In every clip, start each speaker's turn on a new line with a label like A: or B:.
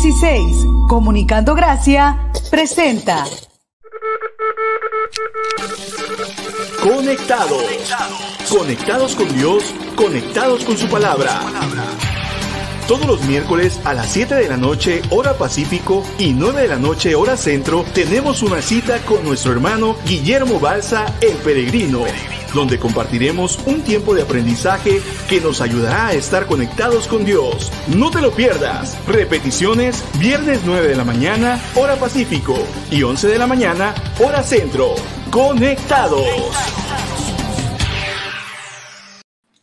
A: 316, Comunicando Gracia, presenta.
B: Conectados. Conectados con Dios, conectados con su palabra. Todos los miércoles a las 7 de la noche, hora Pacífico, y 9 de la noche, hora Centro, tenemos una cita con nuestro hermano Guillermo Balsa, el peregrino, donde compartiremos un tiempo de aprendizaje que nos ayudará a estar conectados con Dios. No te lo pierdas. Repeticiones, viernes 9 de la mañana, hora Pacífico, y 11 de la mañana, hora Centro. Conectados.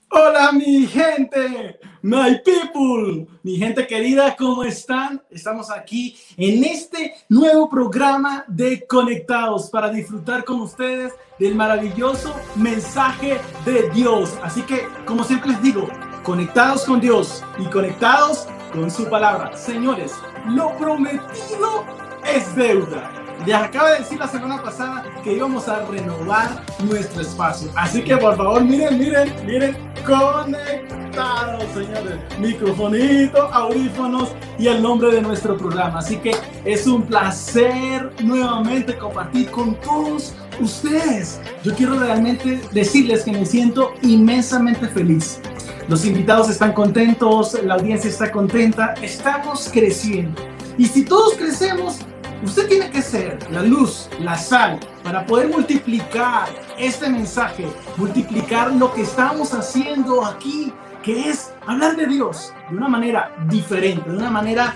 C: Hola mi gente, my people, mi gente querida, ¿cómo están? Estamos aquí en este nuevo programa de Conectados para disfrutar con ustedes del maravilloso mensaje de Dios. Así que, como siempre les digo, conectados con Dios y conectados con su palabra. Señores, lo prometido es deuda. Les acaba de decir la semana pasada que íbamos a renovar nuestro espacio. Así que por favor, miren, miren, miren, conectados, señores. Microfonito, audífonos y el nombre de nuestro programa. Así que es un placer nuevamente compartir con todos ustedes. Yo quiero realmente decirles que me siento inmensamente feliz. Los invitados están contentos, la audiencia está contenta, estamos creciendo. Y si todos crecemos, Usted tiene que ser la luz, la sal, para poder multiplicar este mensaje, multiplicar lo que estamos haciendo aquí, que es hablar de Dios de una manera diferente, de una manera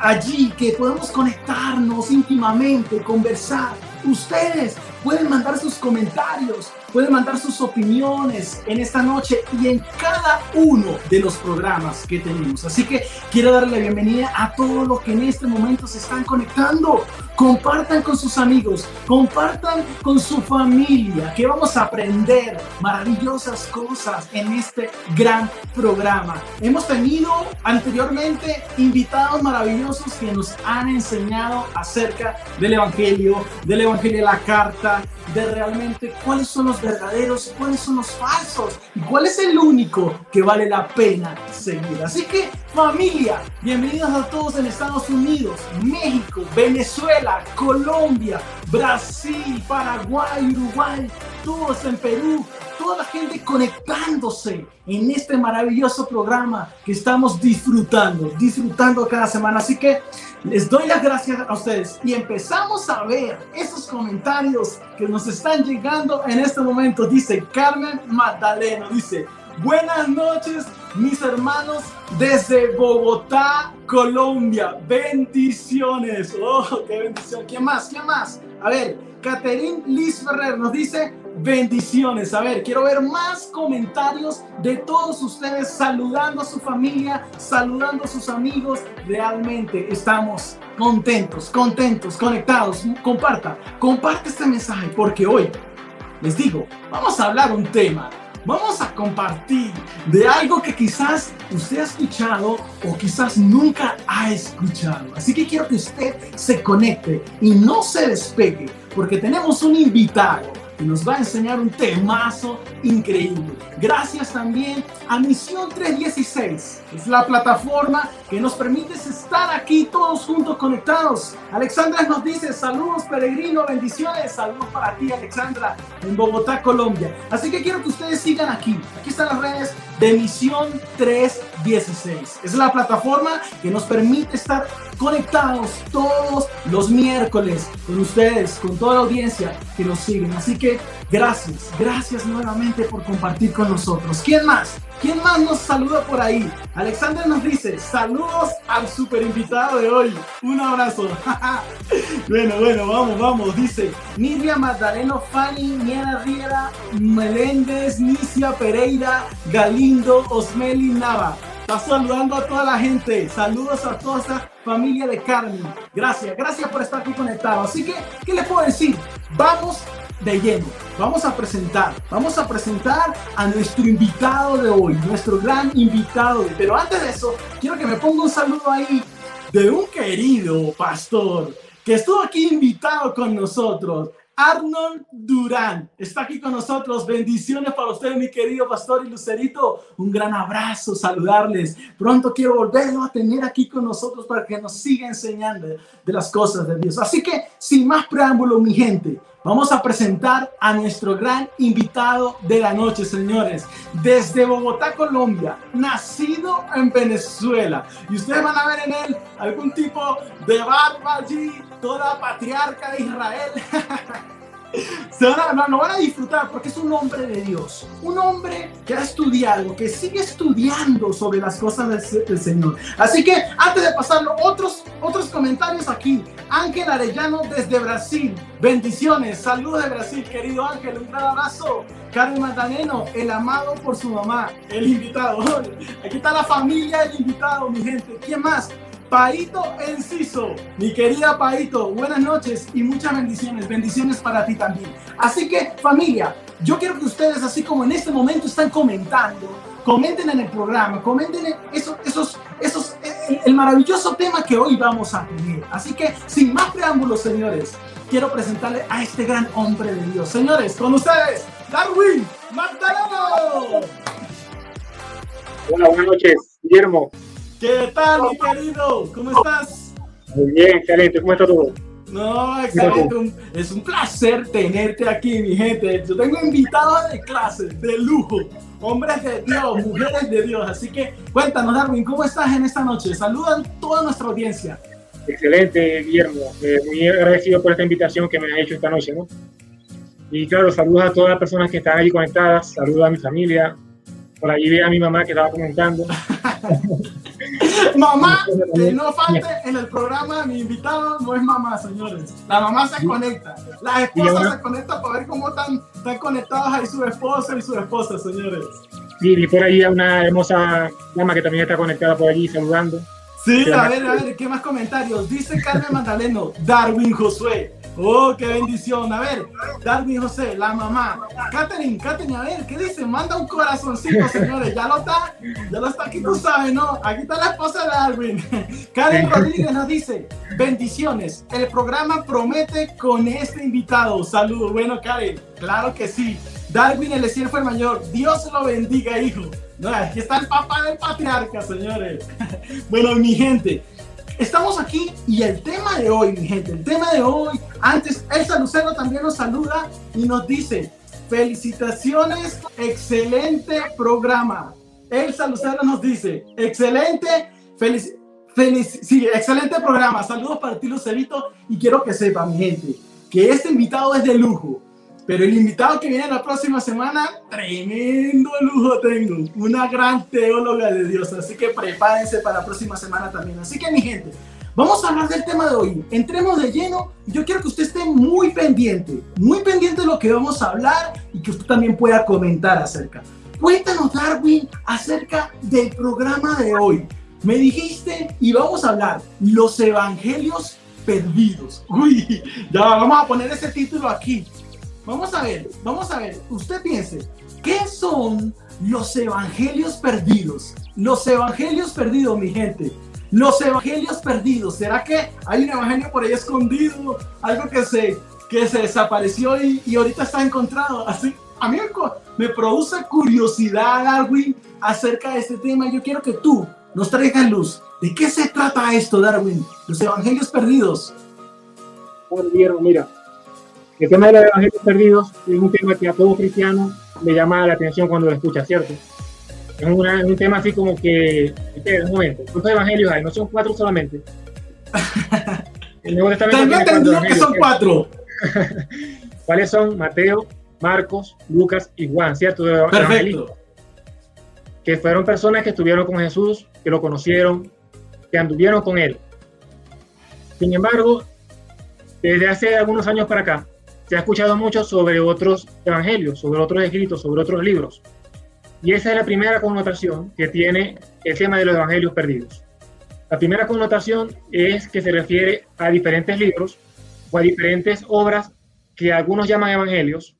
C: allí que podemos conectarnos íntimamente, conversar. Ustedes pueden mandar sus comentarios, pueden mandar sus opiniones en esta noche y en cada uno de los programas que tenemos. Así que quiero darle la bienvenida a todos los que en este momento se están conectando. Compartan con sus amigos, compartan con su familia, que vamos a aprender maravillosas cosas en este gran programa. Hemos tenido anteriormente invitados maravillosos que nos han enseñado acerca del Evangelio, del Evangelio de la carta, de realmente cuáles son los verdaderos, cuáles son los falsos y cuál es el único que vale la pena seguir. Así que familia, bienvenidos a todos en Estados Unidos, México, Venezuela, Colombia, Brasil, Paraguay, Uruguay, todos en Perú, toda la gente conectándose en este maravilloso programa que estamos disfrutando, disfrutando cada semana. Así que les doy las gracias a ustedes y empezamos a ver esos comentarios que nos están llegando en este momento. Dice Carmen Magdaleno, dice, buenas noches mis hermanos desde Bogotá, Colombia. Bendiciones. Oh, qué bendición. ¿Quién más? ¿Quién más? A ver, Caterín Liz Ferrer nos dice bendiciones. A ver, quiero ver más comentarios de todos ustedes saludando a su familia, saludando a sus amigos. Realmente estamos contentos, contentos, conectados. Comparta, comparte este mensaje porque hoy, les digo, vamos a hablar un tema vamos a compartir de algo que quizás usted ha escuchado o quizás nunca ha escuchado. Así que quiero que usted se conecte y no se despegue porque tenemos un invitado nos va a enseñar un temazo increíble. Gracias también a Misión 316, es la plataforma que nos permite estar aquí todos juntos conectados. Alexandra nos dice saludos peregrino, bendiciones, saludos para ti Alexandra en Bogotá, Colombia. Así que quiero que ustedes sigan aquí. Aquí están las redes de Misión 316. Es la plataforma que nos permite estar conectados todos los miércoles con ustedes, con toda la audiencia que nos siguen. Así que gracias, gracias nuevamente por compartir con nosotros. ¿Quién más? ¿Quién más nos saluda por ahí? Alexander nos dice, saludos al super invitado de hoy. Un abrazo. bueno, bueno, vamos, vamos. Dice, Miriam Magdaleno, Fanny, Niera Riera, Meléndez, Nicia Pereira, Galindo, Osmeli Nava. Saludando a toda la gente. Saludos a toda esta familia de Carmen. Gracias, gracias por estar aquí conectado. Así que, ¿qué les puedo decir? Vamos de lleno. Vamos a presentar, vamos a presentar a nuestro invitado de hoy, nuestro gran invitado. Pero antes de eso, quiero que me ponga un saludo ahí de un querido pastor que estuvo aquí invitado con nosotros. Arnold Durán está aquí con nosotros. Bendiciones para usted, mi querido pastor y Lucerito. Un gran abrazo, saludarles. Pronto quiero volverlo a tener aquí con nosotros para que nos siga enseñando de las cosas de Dios. Así que, sin más preámbulo, mi gente, vamos a presentar a nuestro gran invitado de la noche, señores. Desde Bogotá, Colombia, nacido en Venezuela. Y ustedes van a ver en él algún tipo de barba allí, toda patriarca de Israel. Se van a, no, no van a disfrutar porque es un hombre de Dios, un hombre que ha estudiado, que sigue estudiando sobre las cosas del, Señor. Así que antes de pasarlo, otros, otros comentarios aquí. Ángel Arellano desde Brasil. Bendiciones, saludos de Brasil, querido Ángel, un gran abrazo. Carmen Magdaleno, el amado por su mamá, el invitado. Aquí está la familia del invitado, mi gente. ¿Quién más? Paito Enciso, mi querida Paito, buenas noches y muchas bendiciones, bendiciones para ti también. Así que familia, yo quiero que ustedes, así como en este momento están comentando, comenten en el programa, comenten esos, esos, esos, el, maravilloso tema que hoy vamos a tener. Así que sin más preámbulos, señores, quiero presentarle a este gran hombre de Dios. Señores, con ustedes, Darwin Magdaleno.
D: Hola, buenas noches, Guillermo.
C: ¿Qué tal, mi querido? ¿Cómo estás?
D: Muy bien, excelente. ¿Cómo está todo?
C: No, excelente. Es un placer tenerte aquí, mi gente. Yo tengo invitados de clase, de lujo, hombres de Dios, mujeres de Dios. Así que cuéntanos, Darwin, ¿cómo estás en esta noche? Saluda a toda nuestra audiencia.
D: Excelente, Guillermo. Eh, muy agradecido por esta invitación que me has hecho esta noche, ¿no? Y claro, saludos a todas las personas que están ahí conectadas. Saludos a mi familia. Por ahí ve a mi mamá que estaba comentando.
C: mamá, que no falte en el programa, mi invitado no es mamá, señores. La mamá se conecta. Las esposas se conectan para ver cómo están, están conectados ahí su esposa y su esposa, señores.
D: Sí, y por ahí a una hermosa dama que también está conectada por allí saludando.
C: Sí, a ver, a ver, ¿qué más comentarios? Dice Carmen Magdaleno, Darwin Josué. Oh, qué bendición. A ver, Darwin José, la mamá. Catherine, Catherine, a ver, ¿qué dice? Manda un corazoncito, señores. Ya lo está, ya lo está aquí, tú sabes, ¿no? Aquí está la esposa de Darwin. Karen Rodríguez nos dice, bendiciones. El programa promete con este invitado. Saludos. Bueno, Karen, claro que sí. Darwin el fue el mayor. Dios lo bendiga, hijo. No, aquí está el papá del patriarca, señores. bueno, mi gente, estamos aquí y el tema de hoy, mi gente, el tema de hoy, antes, Elsa Lucero también nos saluda y nos dice, felicitaciones, excelente programa. Elsa Lucero nos dice, excelente, feliz, feliz, sí, excelente programa. Saludos para ti, Lucerito, y quiero que sepa, mi gente, que este invitado es de lujo. Pero el invitado que viene la próxima semana, tremendo lujo tengo. Una gran teóloga de Dios. Así que prepárense para la próxima semana también. Así que mi gente, vamos a hablar del tema de hoy. Entremos de lleno. Yo quiero que usted esté muy pendiente. Muy pendiente de lo que vamos a hablar y que usted también pueda comentar acerca. Cuéntanos, Darwin, acerca del programa de hoy. Me dijiste y vamos a hablar los evangelios perdidos. Uy, ya vamos a poner ese título aquí. Vamos a ver, vamos a ver. Usted piense, ¿qué son los evangelios perdidos? Los evangelios perdidos, mi gente. Los evangelios perdidos. ¿Será que hay un evangelio por ahí escondido? Algo que se, que se desapareció y, y ahorita está encontrado. Así, a mí me, produce curiosidad, Darwin, acerca de este tema. Yo quiero que tú nos traigas luz. ¿De qué se trata esto, Darwin? Los evangelios perdidos.
D: Bueno, mira, el tema de los evangelios perdidos es un tema que a todo cristiano le llama la atención cuando lo escucha, ¿cierto? Es una, un tema así como que, espera un momento, ¿cuántos evangelios hay? No son cuatro solamente.
C: El Nuevo Testamento que son cuatro.
D: ¿Cuáles son? Mateo, Marcos, Lucas y Juan, ¿cierto?
C: Perfecto.
D: Que fueron personas que estuvieron con Jesús, que lo conocieron, que anduvieron con él. Sin embargo, desde hace algunos años para acá, se ha escuchado mucho sobre otros evangelios, sobre otros escritos, sobre otros libros. Y esa es la primera connotación que tiene el tema de los evangelios perdidos. La primera connotación es que se refiere a diferentes libros o a diferentes obras que algunos llaman evangelios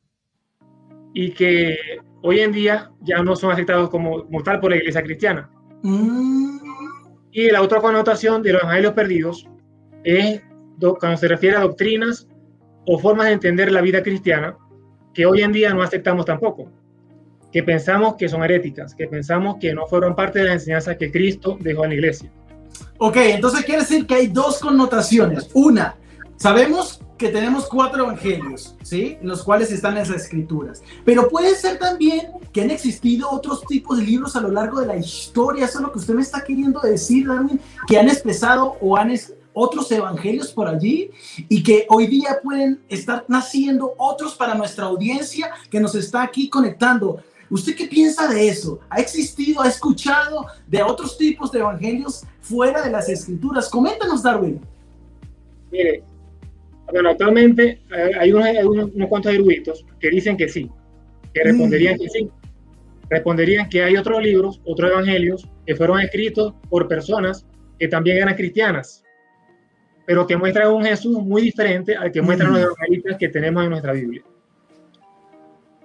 D: y que hoy en día ya no son aceptados como, como tal por la iglesia cristiana. Mm. Y la otra connotación de los evangelios perdidos es cuando se refiere a doctrinas o formas de entender la vida cristiana que hoy en día no aceptamos tampoco, que pensamos que son heréticas, que pensamos que no fueron parte de la enseñanza que Cristo dejó en la iglesia.
C: Ok, entonces quiere decir que hay dos connotaciones. Una, sabemos que tenemos cuatro evangelios, ¿sí? En los cuales están las escrituras. Pero puede ser también que han existido otros tipos de libros a lo largo de la historia. Eso es lo que usted me está queriendo decir, Darwin, que han expresado o han otros evangelios por allí y que hoy día pueden estar naciendo otros para nuestra audiencia que nos está aquí conectando. ¿Usted qué piensa de eso? ¿Ha existido, ha escuchado de otros tipos de evangelios fuera de las escrituras? Coméntanos, Darwin.
D: Mire, bueno, actualmente eh, hay unos, cuantos eruditos que dicen que sí, que responderían que sí. Responderían que hay otros libros, otros evangelios que fueron escritos por personas que también eran cristianas, pero que muestran un Jesús muy diferente al que muestran los evangelistas que tenemos en nuestra Biblia.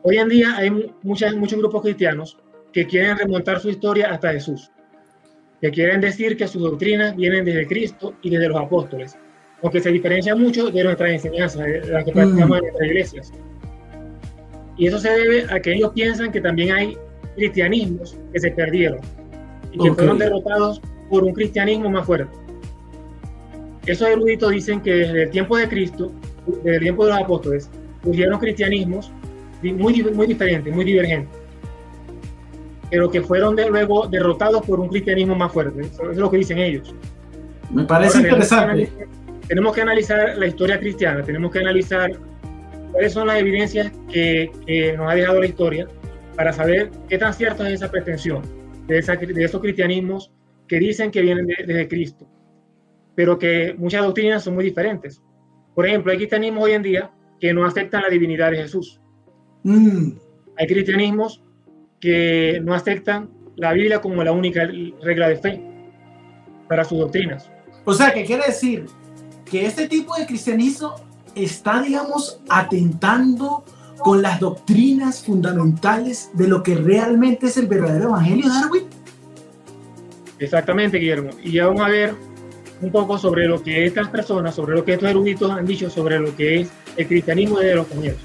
D: Hoy en día hay muchas, muchos grupos cristianos que quieren remontar su historia hasta Jesús, que quieren decir que sus doctrinas vienen desde Cristo y desde los apóstoles, aunque se diferencia mucho de nuestras enseñanzas, de las que practicamos en nuestras iglesias. Y eso se debe a que ellos piensan que también hay cristianismos que se perdieron y que fueron derrotados por un cristianismo más fuerte. Esos eruditos dicen que desde el tiempo de Cristo, desde el tiempo de los apóstoles, surgieron cristianismos muy, muy diferentes, muy divergentes, pero que fueron de luego derrotados por un cristianismo más fuerte. Eso es lo que dicen ellos.
C: Me parece interesante
D: tenemos que analizar la historia cristiana, tenemos que analizar cuáles son las evidencias que, nos ha dejado la historia para saber qué tan cierta es esa pretensión de, de esos cristianismos que dicen que vienen desde Cristo, pero que muchas doctrinas son muy diferentes. Por ejemplo, hay cristianismos hoy en día que no aceptan la divinidad de Jesús. Mm. Hay cristianismos que no aceptan la Biblia como la única regla de fe para sus doctrinas.
C: O sea, ¿qué quiere decir que este tipo de cristianismo está, digamos, atentando con las doctrinas fundamentales de lo que realmente es el verdadero evangelio, Darwin?
D: Exactamente, Guillermo. Y ya vamos a ver un poco sobre lo que estas personas, sobre lo que estos eruditos han dicho sobre lo que es el cristianismo de los comienzos.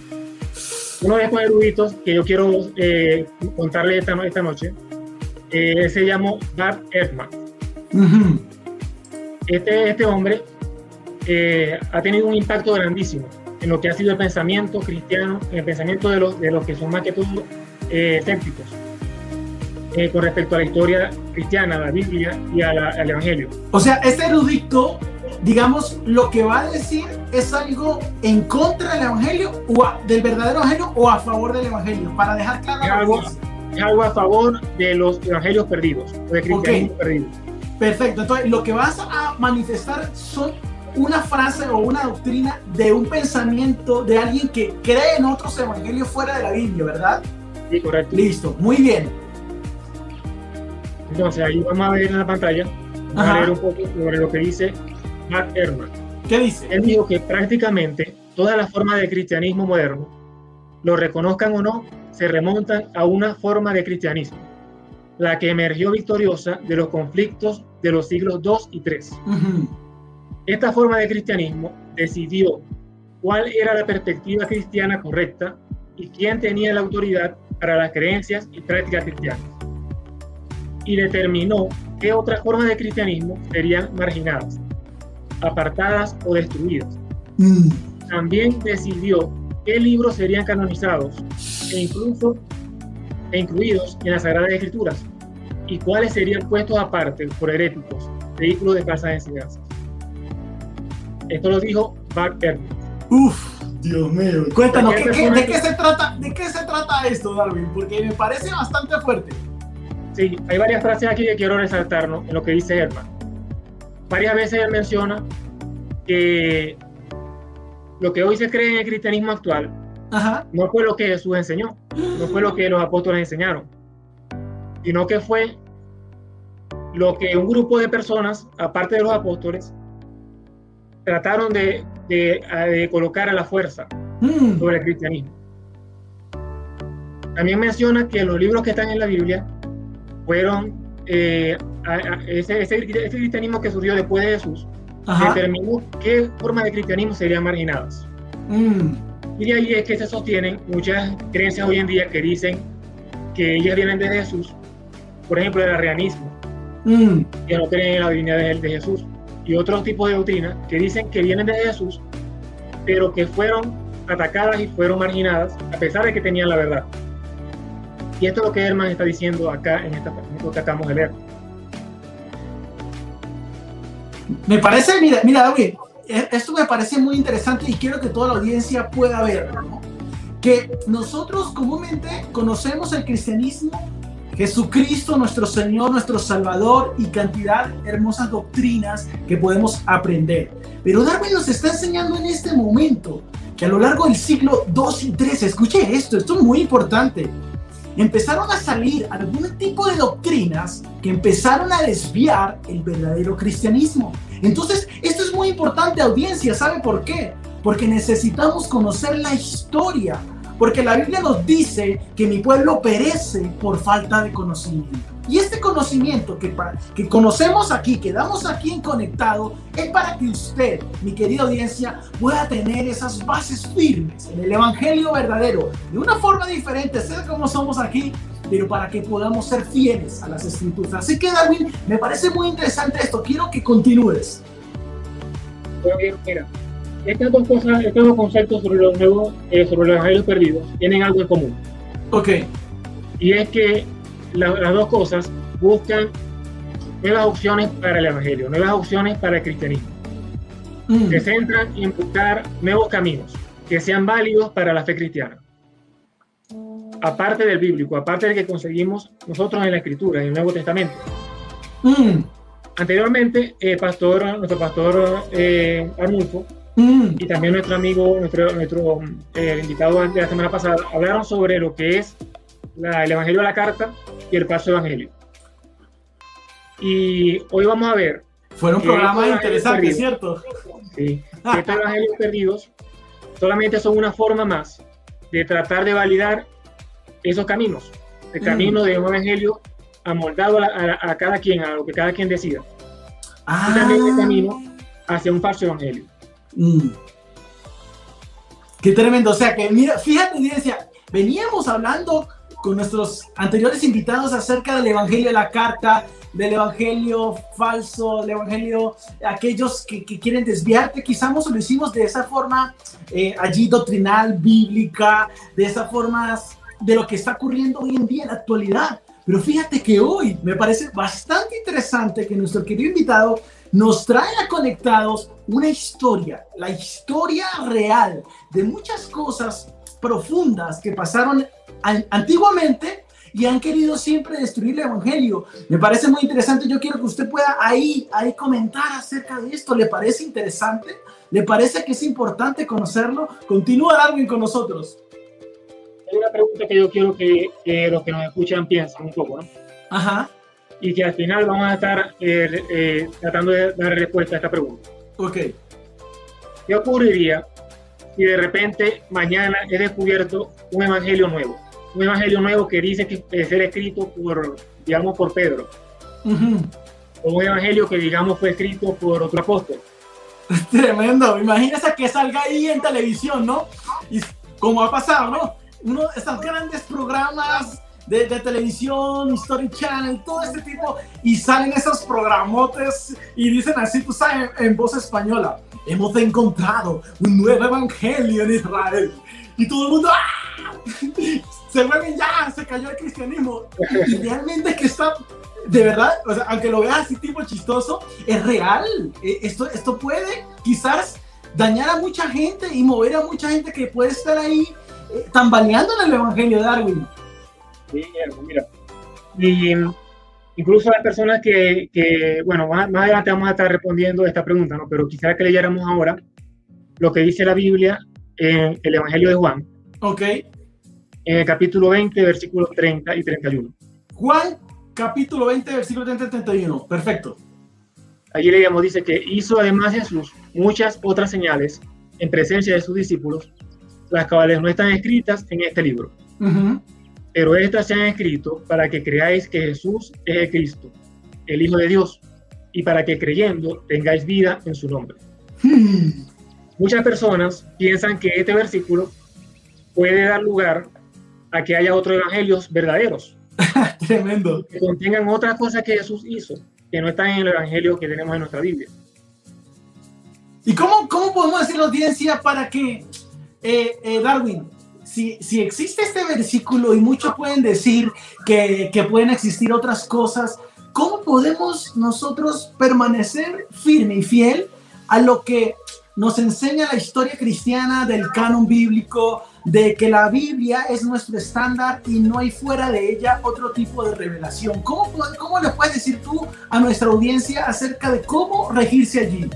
D: Uno de estos eruditos que yo quiero eh, contarle esta, esta noche eh, se llamó Bart Ehrman. este, este hombre eh, ha tenido un impacto grandísimo en lo que ha sido el pensamiento cristiano, en el pensamiento de los, de los que son más que todo eh, escépticos eh, con respecto a la historia cristiana, a la Biblia y al Evangelio.
C: O sea, este erudito, digamos, lo que va a decir es algo en contra del Evangelio o del verdadero Evangelio o a favor del Evangelio, para dejar claro.
D: Es algo, es algo a favor de los Evangelios perdidos, de cristianismo perdido.
C: Perfecto, entonces lo que vas a manifestar son una frase o una doctrina de un pensamiento de alguien que cree en otros evangelios fuera de la Biblia, ¿verdad?
D: Sí, correcto.
C: Listo, muy bien.
D: Entonces ahí vamos a ver en la pantalla, vamos a ver un poco sobre lo que dice Mark Herman.
C: ¿Qué dice?
D: Él dijo que prácticamente todas las formas de cristianismo moderno, lo reconozcan o no, se remontan a una forma de cristianismo, la que emergió victoriosa de los conflictos de los siglos 2 y 3. Esta forma de cristianismo decidió cuál era la perspectiva cristiana correcta y quién tenía la autoridad para las creencias y prácticas cristianas. Y determinó qué otras formas de cristianismo serían marginadas, apartadas o destruidas. Mm. También decidió qué libros serían canonizados e incluso e incluidos en las Sagradas Escrituras y cuáles serían puestos aparte por heréticos, vehículos de falsas enseñanzas. Esto lo dijo Mark Ernst.
C: Uf, Dios mío. Cuéntanos, ¿de qué se trata, ¿de qué se trata esto, Darwin? Porque me parece bastante fuerte.
D: Sí, hay varias frases aquí que quiero resaltar ¿no? en lo que dice Herman. Varias veces él menciona que lo que hoy se cree en el cristianismo actual no fue lo que Jesús enseñó, no fue lo que los apóstoles enseñaron, sino que fue lo que un grupo de personas, aparte de los apóstoles, trataron de, de, colocar a la fuerza mm. sobre el cristianismo. También menciona que los libros que están en la Biblia fueron eh, ese, ese, cristianismo que surgió después de Jesús determinó qué formas de cristianismo serían marginadas.
C: Mm.
D: Y de ahí es que se sostienen muchas creencias hoy en día que dicen que ellas vienen de Jesús, por ejemplo, el arrianismo,
C: Mm.
D: que no creen en la divinidad de, de Jesús, y otros tipos de doctrinas que dicen que vienen de Jesús, pero que fueron atacadas y fueron marginadas a pesar de que tenían la verdad. Y esto es lo que Herman está diciendo acá en esta en que acabamos de leer.
C: Me parece, mira, mira, David, e- esto me parece muy interesante y quiero que toda la audiencia pueda ver, ¿no? Que nosotros comúnmente conocemos el cristianismo, Jesucristo, nuestro Señor, nuestro Salvador y cantidad de hermosas doctrinas que podemos aprender. Pero Darwin nos está enseñando en este momento que a lo largo del siglo 2 y 3, escuche esto, esto es muy importante, empezaron a salir algún tipo de doctrinas que empezaron a desviar el verdadero cristianismo. Entonces, esto es muy importante, audiencia, ¿sabe por qué? Porque necesitamos conocer la historia, porque la Biblia nos dice que mi pueblo perece por falta de conocimiento. Y este conocimiento que, que conocemos aquí, que damos aquí en Conectado, es para que usted, mi querida audiencia, pueda tener esas bases firmes en el Evangelio verdadero, de una forma diferente, sé cómo somos aquí, pero para que podamos ser fieles a las escrituras. Así que, Darwin, me parece muy interesante esto. Quiero que continúes.
D: Pero bien, mira, estas dos cosas, estos dos conceptos sobre los nuevos, eh, sobre los evangelios perdidos, tienen algo en común.
C: Ok.
D: Y es que la- las dos cosas buscan nuevas opciones para el evangelio, nuevas opciones para el cristianismo.
C: Mm,
D: Se centran en buscar nuevos caminos que sean válidos para la fe cristiana. Aparte del bíblico, aparte del que conseguimos nosotros en la escritura, en el Nuevo Testamento.
C: mm,
D: Anteriormente, el pastor, nuestro pastor eh, Arnulfo
C: mm,
D: y también nuestro amigo, nuestro, nuestro eh, invitado de la semana pasada, hablaron sobre lo que es la- el Evangelio de la Carta y el Paso Evangelio. Y hoy vamos a ver
C: Fueron programas interesantes. ¿cierto?
D: sí, estos Evangelios perdidos solamente son una forma más de tratar de validar esos caminos, el
C: Mm.
D: camino de un Evangelio amoldado a, a- a cada quien, a lo que cada quien decida,
C: Ah,
D: y también el camino hacia un falso Evangelio.
C: mm. Qué tremendo. O sea que, mira, fíjate, audiencia, veníamos hablando con nuestros anteriores invitados acerca del Evangelio de la Carta, del Evangelio falso, del Evangelio, aquellos que, quieren desviarte, quizás lo hicimos de esa forma eh, allí doctrinal, bíblica, de esa forma de lo que está ocurriendo hoy en día en la actualidad. Pero fíjate que hoy me parece bastante interesante que nuestro querido invitado nos trae conectados una historia, la historia real de muchas cosas profundas que pasaron an- antiguamente y han querido siempre destruir el evangelio. Me parece muy interesante. Yo quiero que usted pueda ahí, ahí comentar acerca de esto. ¿Le parece interesante? ¿Le parece que es importante conocerlo? Continúa Darwin con nosotros.
D: Hay una pregunta que yo quiero que, que los que nos escuchan piensen un poco, ¿no?
C: Ajá,
D: y que al final vamos a estar eh, eh, tratando de dar respuesta a esta pregunta.
C: ok.
D: ¿Qué ocurriría si de repente mañana es descubierto un evangelio nuevo? Un evangelio nuevo que dice que es ser escrito por, digamos, por Pedro. O un evangelio que, digamos, fue escrito por otro apóstol.
C: Tremendo. Imagínese que salga ahí en televisión, ¿no? Y como ha pasado, ¿no? Uno de estos grandes programas de, de televisión, Story Channel, todo este tipo, y salen esos programotes y dicen así, tú sabes, en, en voz española, hemos encontrado un nuevo evangelio en Israel. Y todo el mundo, ¡ah! Se vuelven ya, se cayó el cristianismo. Y realmente que está, de verdad, o sea, aunque lo veas así tipo chistoso, es real. Eh, Esto, esto puede quizás dañar a mucha gente y mover a mucha gente que puede estar ahí eh, tambaleando en el Evangelio de Darwin.
D: Sí, mira. Y incluso las personas que, que bueno, más, más adelante vamos a estar respondiendo a esta pregunta, ¿no? Pero quisiera que leyéramos ahora lo que dice la Biblia en el Evangelio de Juan,
C: Ok.
D: en el capítulo 20, versículos 30 y 31.
C: Juan, capítulo 20, versículo 30 y 31. Perfecto.
D: Allí leíamos, dice que hizo además Jesús muchas otras señales en presencia de sus discípulos, las cuales no están escritas en este libro. Pero estas se han escrito para que creáis que Jesús es el Cristo, el Hijo de Dios, y para que creyendo tengáis vida en su nombre.
C: Hmm.
D: Muchas personas piensan que este versículo puede dar lugar a que haya otros evangelios verdaderos.
C: Tremendo.
D: Que contengan otras cosas que Jesús hizo, que no están en el evangelio que tenemos en nuestra Biblia.
C: ¿Y cómo, cómo podemos decir la audiencia para que, eh, eh, Darwin, si, si, existe este versículo y muchos pueden decir que, que pueden existir otras cosas, ¿cómo podemos nosotros permanecer firme y fiel a lo que nos enseña la historia cristiana del canon bíblico, de que la Biblia es nuestro estándar y no hay fuera de ella otro tipo de revelación. ¿Cómo, cómo le puedes decir tú a nuestra audiencia acerca de cómo regirse allí?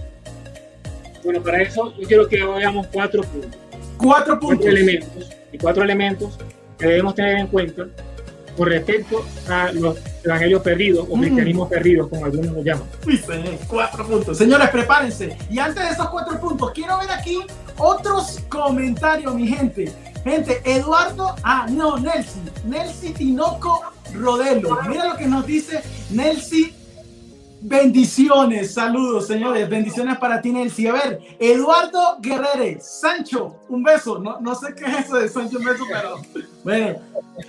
D: Bueno, para eso yo quiero que veamos cuatro puntos.
C: Cuatro puntos.
D: Cuatro elementos. Y cuatro elementos que debemos tener en cuenta con respecto a los evangelios perdidos o cristianismo perdidos, como algunos lo llaman.
C: cuatro puntos. Señores, prepárense. Y antes de esos cuatro puntos, quiero ver aquí otros comentarios, mi gente. Gente, Eduardo, ah, no, Nelsi, Nelsi Tinoco Rodelo. Mira lo que nos dice Nelsi. Bendiciones, saludos, señores. Bendiciones para ti, Nelsi. A ver, Eduardo Guerrere, Sancho, un beso. No, sé qué es eso de Sancho, un beso, pero bueno,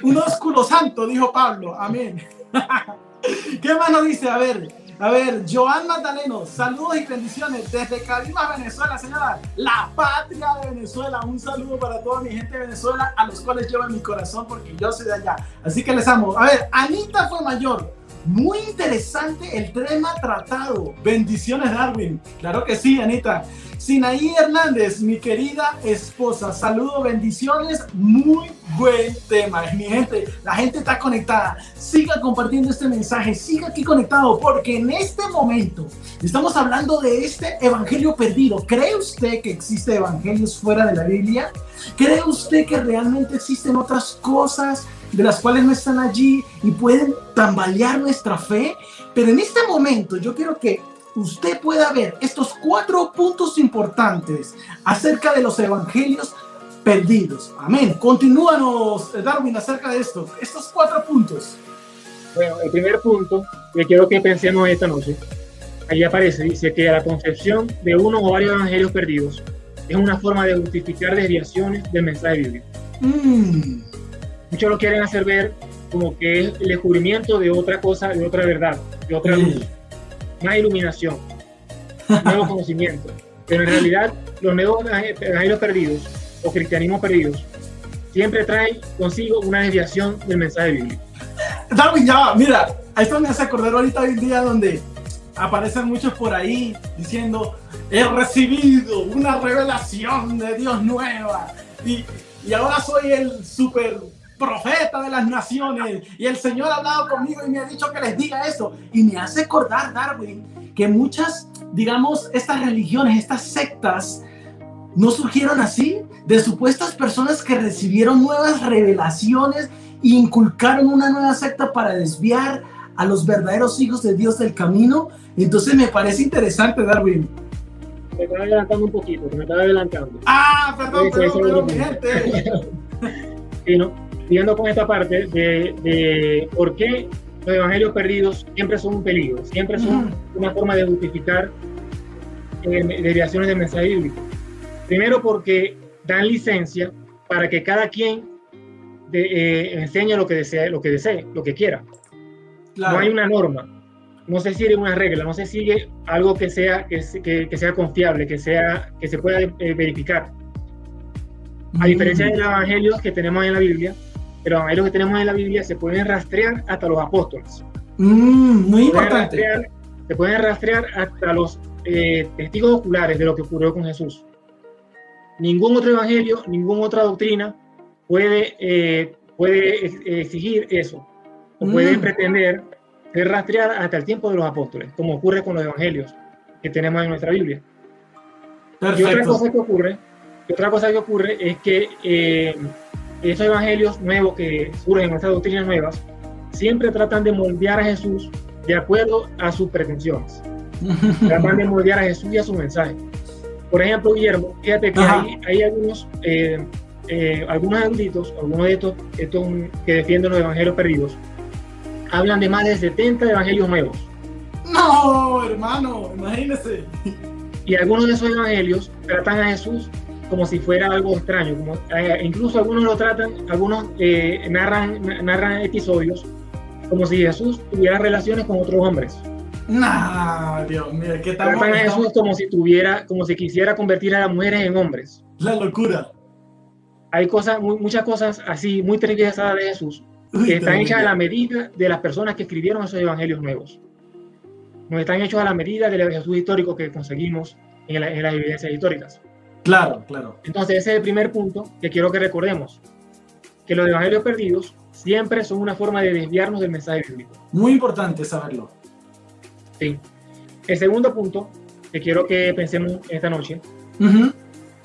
C: un ósculo santo, dijo Pablo. Amén. ¿Qué más nos dice? A ver, a ver, Joan Magdaleno, saludos y bendiciones desde Carimas, Venezuela, señora, la patria de Venezuela. Un saludo para toda mi gente de Venezuela, a los cuales llevo mi corazón porque yo soy de allá. Así que les amo. A ver, Anita fue mayor. Muy interesante el tema tratado. Bendiciones, Darwin. Claro que sí, Anita. Sinaí Hernández, mi querida esposa, saludo, bendiciones, muy buen tema. Mi gente, la gente está conectada. Siga compartiendo este mensaje, siga aquí conectado, porque en este momento estamos hablando de este evangelio perdido. ¿Cree usted que existe evangelios fuera de la Biblia? ¿Cree usted que realmente existen otras cosas de las cuales no están allí y pueden tambalear nuestra fe? Pero en este momento yo quiero que usted pueda ver estos cuatro puntos importantes acerca de los evangelios perdidos. Amén. Continúanos, Darwin, acerca de esto. Estos cuatro puntos.
D: Bueno, el primer punto que quiero que pensemos esta noche, ahí aparece, dice que la concepción de uno o varios evangelios perdidos es una forma de justificar desviaciones del mensaje bíblico. Mm. Muchos lo quieren hacer ver como que es el descubrimiento de otra cosa, de otra verdad, de otra luz más iluminación, nuevo conocimiento. Pero en realidad, los nuevos evangelios perdidos o cristianismo perdidos siempre traen consigo una desviación del mensaje bíblico.
C: Darwin, ya mira, esto me hace acordar ahorita hoy en día donde aparecen muchos por ahí diciendo, he recibido una revelación de Dios nueva y, y ahora soy el super profeta de las naciones, y el Señor ha hablado conmigo y me ha dicho que les diga eso. Y me hace acordar, Darwin, que muchas, digamos, estas religiones, estas sectas, no surgieron así, de supuestas personas que recibieron nuevas revelaciones e inculcaron una nueva secta para desviar a los verdaderos hijos de Dios del camino. Entonces me parece interesante, Darwin.
D: Me estaba adelantando un poquito, me estaba adelantando.
C: Ah, perdón, perdón, perdón, mi gente.
D: sí, ¿no? Siguiendo con esta parte de, por qué los evangelios perdidos siempre son un peligro, siempre son una forma de justificar eh, desviaciones del mensaje bíblico. Primero porque dan licencia para que cada quien eh, enseñe lo que desee, lo que desee, lo que quiera. No hay una norma, no se sigue una regla, no se sigue algo que sea, que, sea confiable, que, sea, que se pueda eh, verificar. A diferencia de los evangelios que tenemos en la Biblia, pero los que tenemos en la Biblia se pueden rastrear hasta los apóstoles.
C: Mm, muy importante.
D: se pueden rastrear hasta los eh, testigos oculares de lo que ocurrió con Jesús. Ningún otro evangelio, ninguna otra doctrina puede, eh, puede exigir eso, o puede mm. pretender ser rastreada hasta el tiempo de los apóstoles, como ocurre con los evangelios que tenemos en nuestra Biblia. Y otra cosa que ocurre, otra cosa que ocurre es que eh, esos evangelios nuevos que surgen, esas doctrinas nuevas, siempre tratan de moldear a Jesús de acuerdo a sus pretensiones. tratan de moldear a Jesús y a su mensaje. Por ejemplo, Guillermo, fíjate que hay, algunos, eh, eh, algunos eruditos, algunos de estos, estos que defienden los evangelios perdidos, hablan de más de 70 evangelios nuevos.
C: No, hermano, imagínese.
D: Y algunos de esos evangelios tratan a Jesús como si fuera algo extraño, como, eh, incluso algunos lo tratan, algunos eh, narran, narran episodios como si Jesús tuviera relaciones con otros hombres.
C: Nah, Dios mío, ¿qué tal?
D: Tratan a Jesús como si tuviera, como si quisiera convertir a las mujeres en hombres.
C: La locura.
D: Hay cosas, muchas cosas así, muy trivializadas de Jesús, que están hechas a la medida de las personas que escribieron esos evangelios nuevos. No están hechos a la medida del Jesús histórico que conseguimos en, en las evidencias históricas.
C: Claro, claro.
D: Entonces ese es el primer punto que quiero que recordemos, que los evangelios perdidos siempre son una forma de desviarnos del mensaje bíblico.
C: Muy importante saberlo.
D: Sí. El segundo punto que quiero que pensemos esta noche,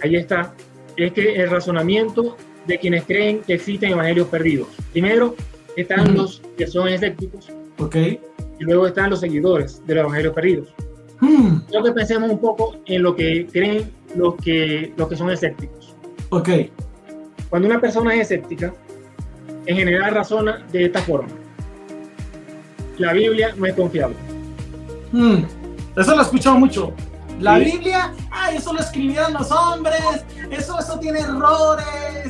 D: ahí está, es que el razonamiento de quienes creen que existen evangelios perdidos. Primero están los que son escépticos.
C: Ok.
D: Y luego están los seguidores de los evangelios perdidos. Hmm. Quiero que pensemos un poco en lo que creen los que, los que son escépticos.
C: Ok.
D: Cuando una persona es escéptica, en general razona de esta forma. La Biblia no es confiable.
C: Hmm. Eso lo he escuchado mucho. La Biblia, ay, eso lo escribieron los hombres, eso, eso tiene errores,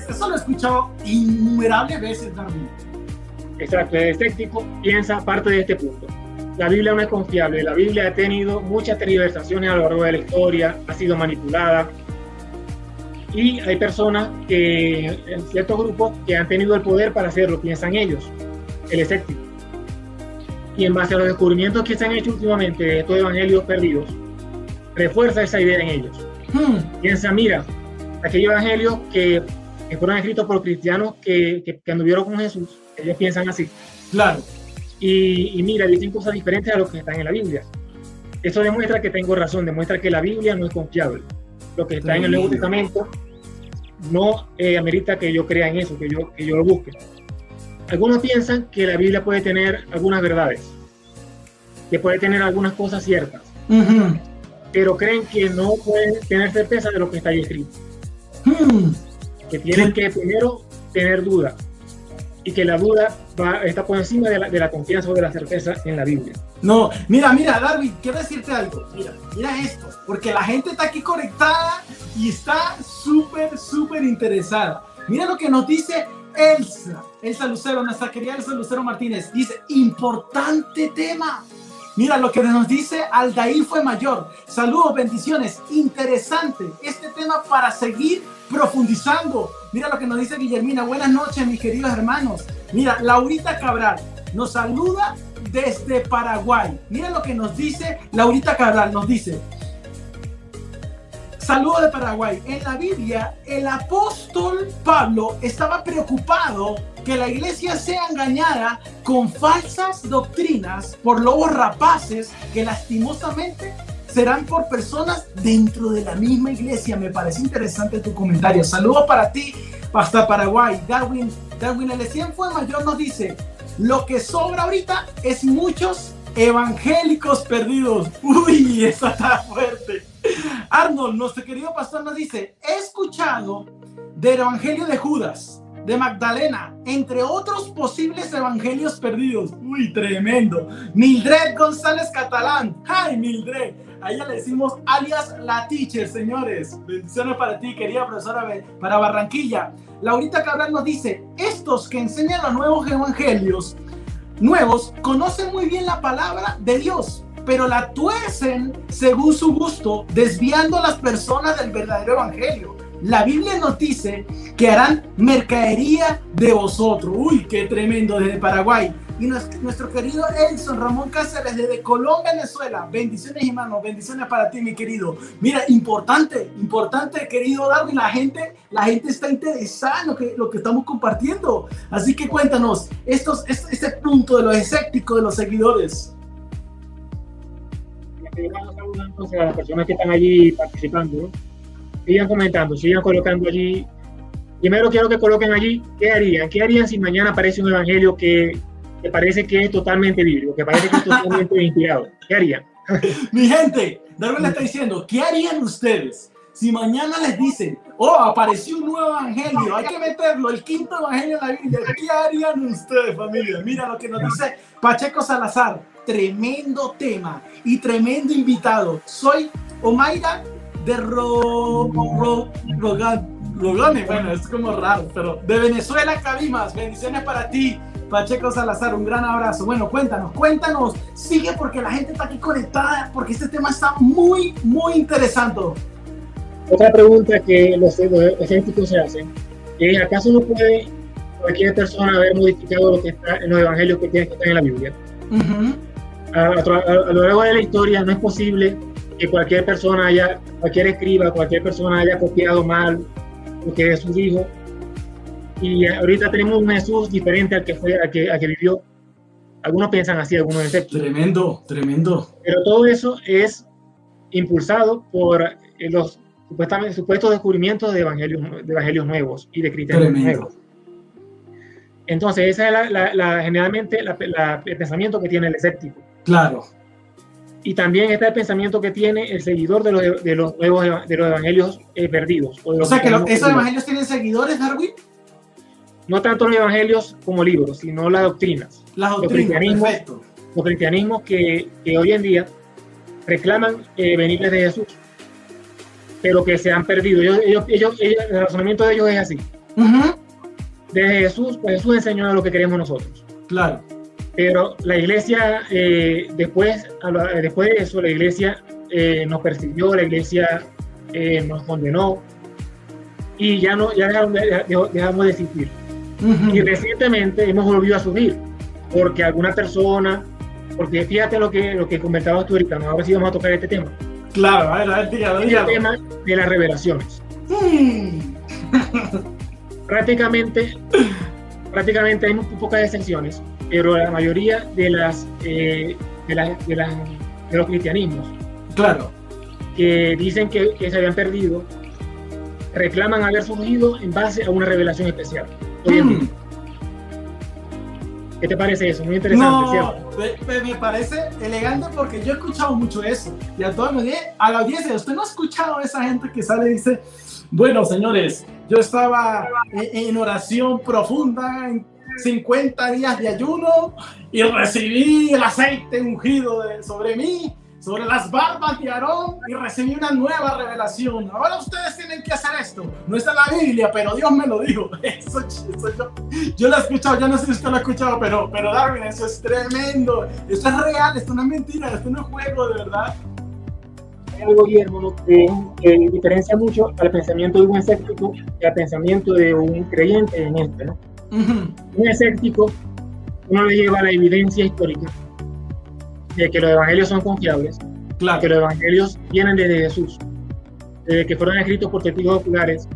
C: eso lo he escuchado innumerables veces también.
D: Exacto, el escéptico piensa parte de este punto. La Biblia no es confiable, la Biblia ha tenido muchas tergiversaciones a lo largo de la historia, ha sido manipulada, y hay personas que, en ciertos grupos, que han tenido el poder para hacerlo, piensan ellos, el escéptico. Y en base a los descubrimientos que se han hecho últimamente de estos evangelios perdidos, refuerza esa idea en ellos. Hmm. Piensa, mira, aquellos evangelios que, fueron escritos por cristianos que, que, anduvieron con Jesús, ellos piensan así.
C: Claro.
D: Y, y, mira, dicen cosas diferentes a lo que están en la Biblia. Eso demuestra que tengo razón, demuestra que la Biblia no es confiable lo que está en el Nuevo Testamento, no eh, amerita que yo crea en eso, que yo, que yo lo busque. Algunos piensan que la Biblia puede tener algunas verdades, que puede tener algunas cosas ciertas, pero creen que no pueden tener certeza de lo que está ahí escrito. Hmm. Que tienen que primero tener duda y que la duda va, está por encima de la, de la, confianza o de la certeza en la Biblia.
C: No, mira, mira, Darwin, quiero decirte algo. Mira, mira esto, porque la gente está aquí conectada y está súper, súper interesada. Mira lo que nos dice Elsa, Elsa Lucero, nuestra querida Elsa Lucero Martínez. Dice, importante tema. Mira lo que nos dice Aldair fue mayor. Saludos, bendiciones. Interesante este tema para seguir profundizando. Mira lo que nos dice Guillermina. Buenas noches, mis queridos hermanos. Mira, Laurita Cabral nos saluda desde Paraguay. Mira lo que nos dice Laurita Cabral. Nos dice, saludos de Paraguay. En la Biblia, el apóstol Pablo estaba preocupado que la iglesia sea engañada con falsas doctrinas por lobos rapaces que lastimosamente serán por personas dentro de la misma iglesia. Me parece interesante tu comentario. Saludos para ti, hasta Paraguay. Darwin, Darwin el 100 fue mayor nos dice, lo que sobra ahorita es muchos evangélicos perdidos. Uy, eso está fuerte. Arnold, nuestro querido pastor nos dice, he escuchado del evangelio de Judas de Magdalena, entre otros posibles evangelios perdidos. Uy, tremendo. Mildred González Catalán. ¡Ay, Mildred! A ella le decimos alias la teacher, señores. Bendiciones para ti, querida profesora para Barranquilla. Laurita Cabral nos dice, estos que enseñan los nuevos evangelios nuevos conocen muy bien la palabra de Dios, pero la tuercen según su gusto, desviando a las personas del verdadero evangelio. La Biblia nos dice que harán mercadería de vosotros. Uy, qué tremendo desde Paraguay. Y nuestro, querido Edson Ramón Cáceres desde Colón, Venezuela. Bendiciones, hermano. Bendiciones para ti, mi querido. Mira, importante, importante, querido Darwin. La gente, la gente está interesada en lo que, lo que estamos compartiendo. Así que cuéntanos, estos, este, este punto de los escépticos, de los seguidores.
D: A las personas que están allí participando, sigan comentando, sigan colocando allí. Primero quiero que coloquen allí qué harían, qué harían si mañana aparece un evangelio que, que parece que es totalmente bíblico, que parece que es totalmente inspirado. ¿Qué harían?
C: Mi gente, Darwin le está diciendo, ¿qué harían ustedes si mañana les dicen, oh, apareció un nuevo evangelio, hay que meterlo, el quinto evangelio en la Biblia? ¿Qué harían ustedes, familia? Mira lo que nos dice Pacheco Salazar, tremendo tema y tremendo invitado. Soy Omaira de Ro, Ro, Rogone, bueno, es como raro, pero de Venezuela, Cabimas, bendiciones para ti. Pacheco Salazar, un gran abrazo. Bueno, cuéntanos, cuéntanos, sigue porque la gente está aquí conectada, porque este tema está muy, muy interesante.
D: Otra pregunta que los, los se hacen es, ¿acaso no puede cualquier persona haber modificado lo que está en los evangelios que tienen que estar en la Biblia? a, lo largo de la historia no es posible que cualquier persona haya, cualquier escriba, cualquier persona haya copiado mal lo que Jesús dijo. Y ahorita tenemos un Jesús diferente al que fue, al que, al que vivió. Algunos piensan así, algunos exceptos.
C: Tremendo, tremendo.
D: Pero todo eso es impulsado por los supuestamente supuestos descubrimientos de evangelios, de evangelios nuevos y de criterios nuevos. Entonces, ese es la, generalmente el pensamiento que tiene el escéptico.
C: Claro.
D: Y también está el pensamiento que tiene el seguidor de los, de los nuevos de los evangelios eh, perdidos.
C: O, sea, que esos evangelios tienen seguidores, Darwin.
D: No tanto los evangelios como libros, sino las doctrinas.
C: Las doctrinas,
D: los cristianismos, los cristianismos que, que, hoy en día reclaman eh, venir de Jesús, pero que se han perdido. Ellos, ellos, el razonamiento de ellos es así. Desde Jesús, pues Jesús enseñó lo que queremos nosotros.
C: Claro.
D: Pero la iglesia, eh, después, después de eso, la iglesia eh, nos persiguió, la iglesia eh, nos condenó y ya, no, ya dejamos, de, existir. Y recientemente hemos volvido a subir porque alguna persona, porque fíjate lo que, lo que comentabas tú ahorita, ¿no? ahora sí vamos a tocar este tema.
C: Claro, a ver, a ver, dígalo,
D: El tema de las revelaciones. Mm. prácticamente, prácticamente hay muy pocas excepciones pero la mayoría de las, eh, de, de, de, los cristianismos,
C: claro,
D: que dicen que, que, se habían perdido, reclaman haber surgido en base a una revelación especial. Mm. ¿Qué te parece eso? Muy interesante,
C: ¿cierto? Me, me, parece elegante porque yo he escuchado mucho eso. Y a todos me a la audiencia, ¿usted no ha escuchado a esa gente que sale y dice, bueno, señores, yo estaba en, en oración profunda, en 50 días de ayuno y recibí el aceite ungido sobre mí, sobre las barbas de Aarón y recibí una nueva revelación. Ahora ustedes tienen que hacer esto. No está en la Biblia, pero Dios me lo dijo. Eso, yo, yo, lo he escuchado, yo no sé si usted lo ha escuchado, pero, pero Darwin, eso es tremendo. Esto es real, esto no es mentira, esto no es juego, de verdad.
D: Hay algo, Guillermo, que, diferencia mucho al pensamiento de un escéptico y al pensamiento de un creyente en este, ¿no? Un escéptico, uno le lleva la evidencia histórica de que los evangelios son confiables,
C: claro.
D: que los evangelios vienen desde Jesús, desde que fueron escritos por testigos oculares.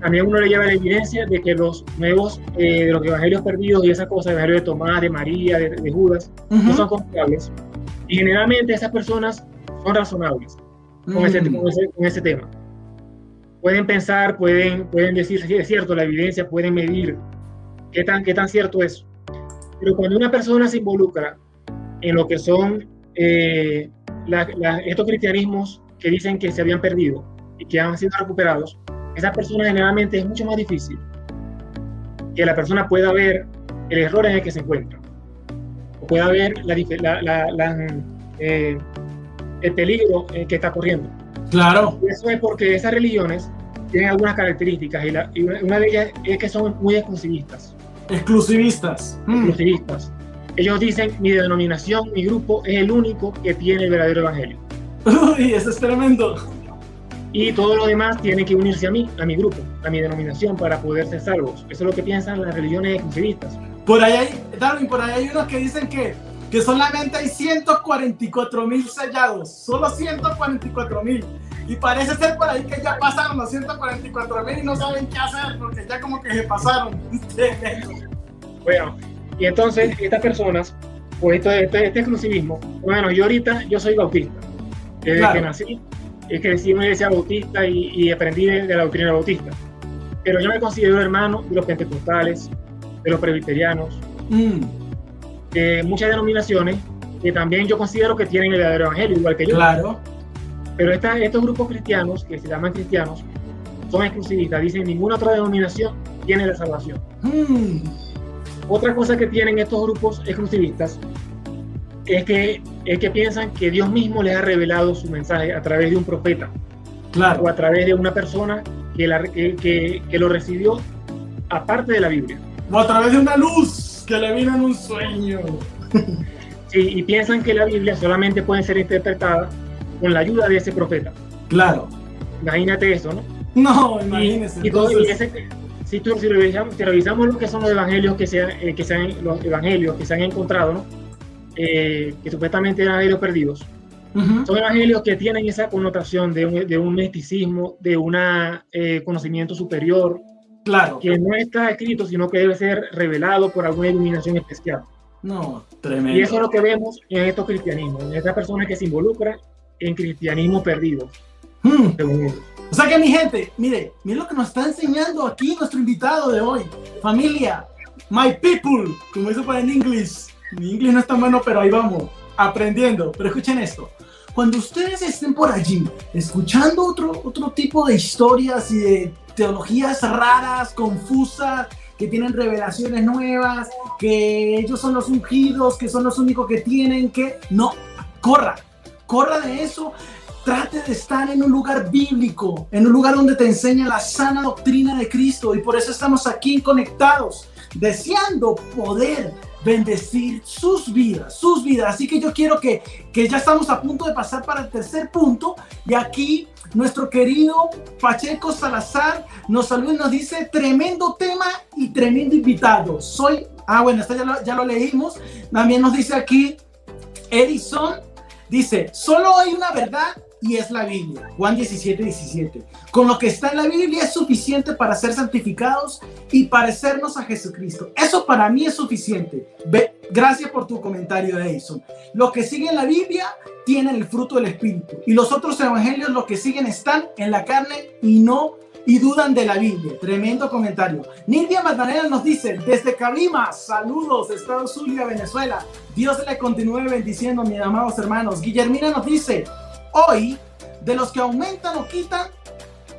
D: También uno le lleva la evidencia de que los nuevos, eh, de los evangelios perdidos y esas cosas, el evangelio de Tomás, de María, de, Judas, no son confiables. Y generalmente esas personas son razonables con, ese, con ese tema pueden pensar, pueden, pueden decir si es cierto la evidencia, pueden medir qué tan, qué tan cierto es. Pero cuando una persona se involucra en lo que son eh, estos cristianismos que dicen que se habían perdido y que han sido recuperados, esa persona generalmente es mucho más difícil que la persona pueda ver el error en el que se encuentra, o pueda ver la, eh, el peligro en que está corriendo.
C: Claro.
D: eso es porque esas religiones tienen algunas características y, una de ellas es que son muy exclusivistas.
C: Exclusivistas.
D: Mm. Exclusivistas. Ellos dicen, mi denominación, mi grupo es el único que tiene el verdadero evangelio.
C: Uy, eso es tremendo.
D: Y todos los demás tienen que unirse a mí, a mi grupo, a mi denominación para poder ser salvos. Eso es lo que piensan las religiones exclusivistas.
C: Por ahí hay, Darwin, por ahí hay unos que dicen que que solamente hay 144 mil sellados, solo 144 mil. Y parece ser por ahí que ya pasaron los 144 mil y no saben qué hacer porque ya como que se pasaron.
D: bueno, y entonces estas personas, pues este, este, exclusivismo, bueno, yo ahorita yo soy bautista, desde que nací, es que decidí una iglesia bautista y, aprendí de, la doctrina bautista. Pero yo me considero hermano de los pentecostales, de los presbiterianos, mm de muchas denominaciones que también yo considero que tienen el verdadero evangelio, igual que yo.
C: Claro.
D: Pero estos grupos cristianos, que se llaman cristianos, son exclusivistas. Dicen ninguna otra denominación tiene la salvación. Hmm. Otra cosa que tienen estos grupos exclusivistas es que es que piensan que Dios mismo les ha revelado su mensaje a través de un profeta
C: Claro.
D: o a través de una persona que, la- que- que- que lo recibió aparte de la Biblia.
C: O a través de una luz que le vino en un sueño.
D: Sí, y piensan que la Biblia solamente puede ser interpretada con la ayuda de ese profeta.
C: Claro.
D: Imagínate eso, ¿no?
C: No, imagínese.
D: y todo- y
C: entonces-
D: ese- si, tú, si, revisamos, si revisamos lo que son los evangelios que se, eh, que se han, los evangelios que se han encontrado, ¿no? Eh, que supuestamente eran evangelios perdidos,
C: Ujú.
D: son evangelios que tienen esa connotación de un, de un misticismo, de un conocimiento superior,
C: Claro.
D: que no está escrito, sino que debe ser revelado por alguna iluminación especial.
C: No, tremendo.
D: Y eso es lo que vemos en estos cristianismos, en estas personas que se involucran en cristianismo perdido,
C: Hmm.
D: según ellos.
C: O sea que mi gente, mire, mire lo que nos está enseñando aquí nuestro invitado de hoy. Familia, my people, como dice para en inglés. Mi inglés no es tan bueno, pero ahí vamos, aprendiendo. Pero escuchen esto. Cuando ustedes estén por allí, escuchando otro, otro tipo de historias y de teologías raras, confusas, que tienen revelaciones nuevas, que ellos son los ungidos, que son los únicos que tienen que... No, corra, corra de eso trate de estar en un lugar bíblico, en un lugar donde te enseña la sana doctrina de Cristo y por eso estamos aquí conectados, deseando poder bendecir sus vidas, sus vidas. Así que yo quiero que, que ya estamos a punto de pasar para el tercer punto y aquí nuestro querido Pacheco Salazar nos saluda y nos dice tremendo tema y tremendo invitado. Soy, ah bueno, esta ya lo, ya lo leímos. También nos dice aquí Edison, dice, solo hay una verdad y es la Biblia. Juan 17, 17. Con lo que está en la Biblia es suficiente para ser santificados y parecernos a Jesucristo. Eso para mí es suficiente. Ve, gracias por tu comentario, Edison. Los que siguen la Biblia tienen el fruto del Espíritu y los otros evangelios, los que siguen, están en la carne y no y dudan de la Biblia. Tremendo comentario. Nilvia Magdalena nos dice, desde Cabima, saludos, Estado Zulia, Venezuela. Dios le continúe bendiciendo, mis amados hermanos. Guillermina nos dice, hoy, de los que aumentan o quitan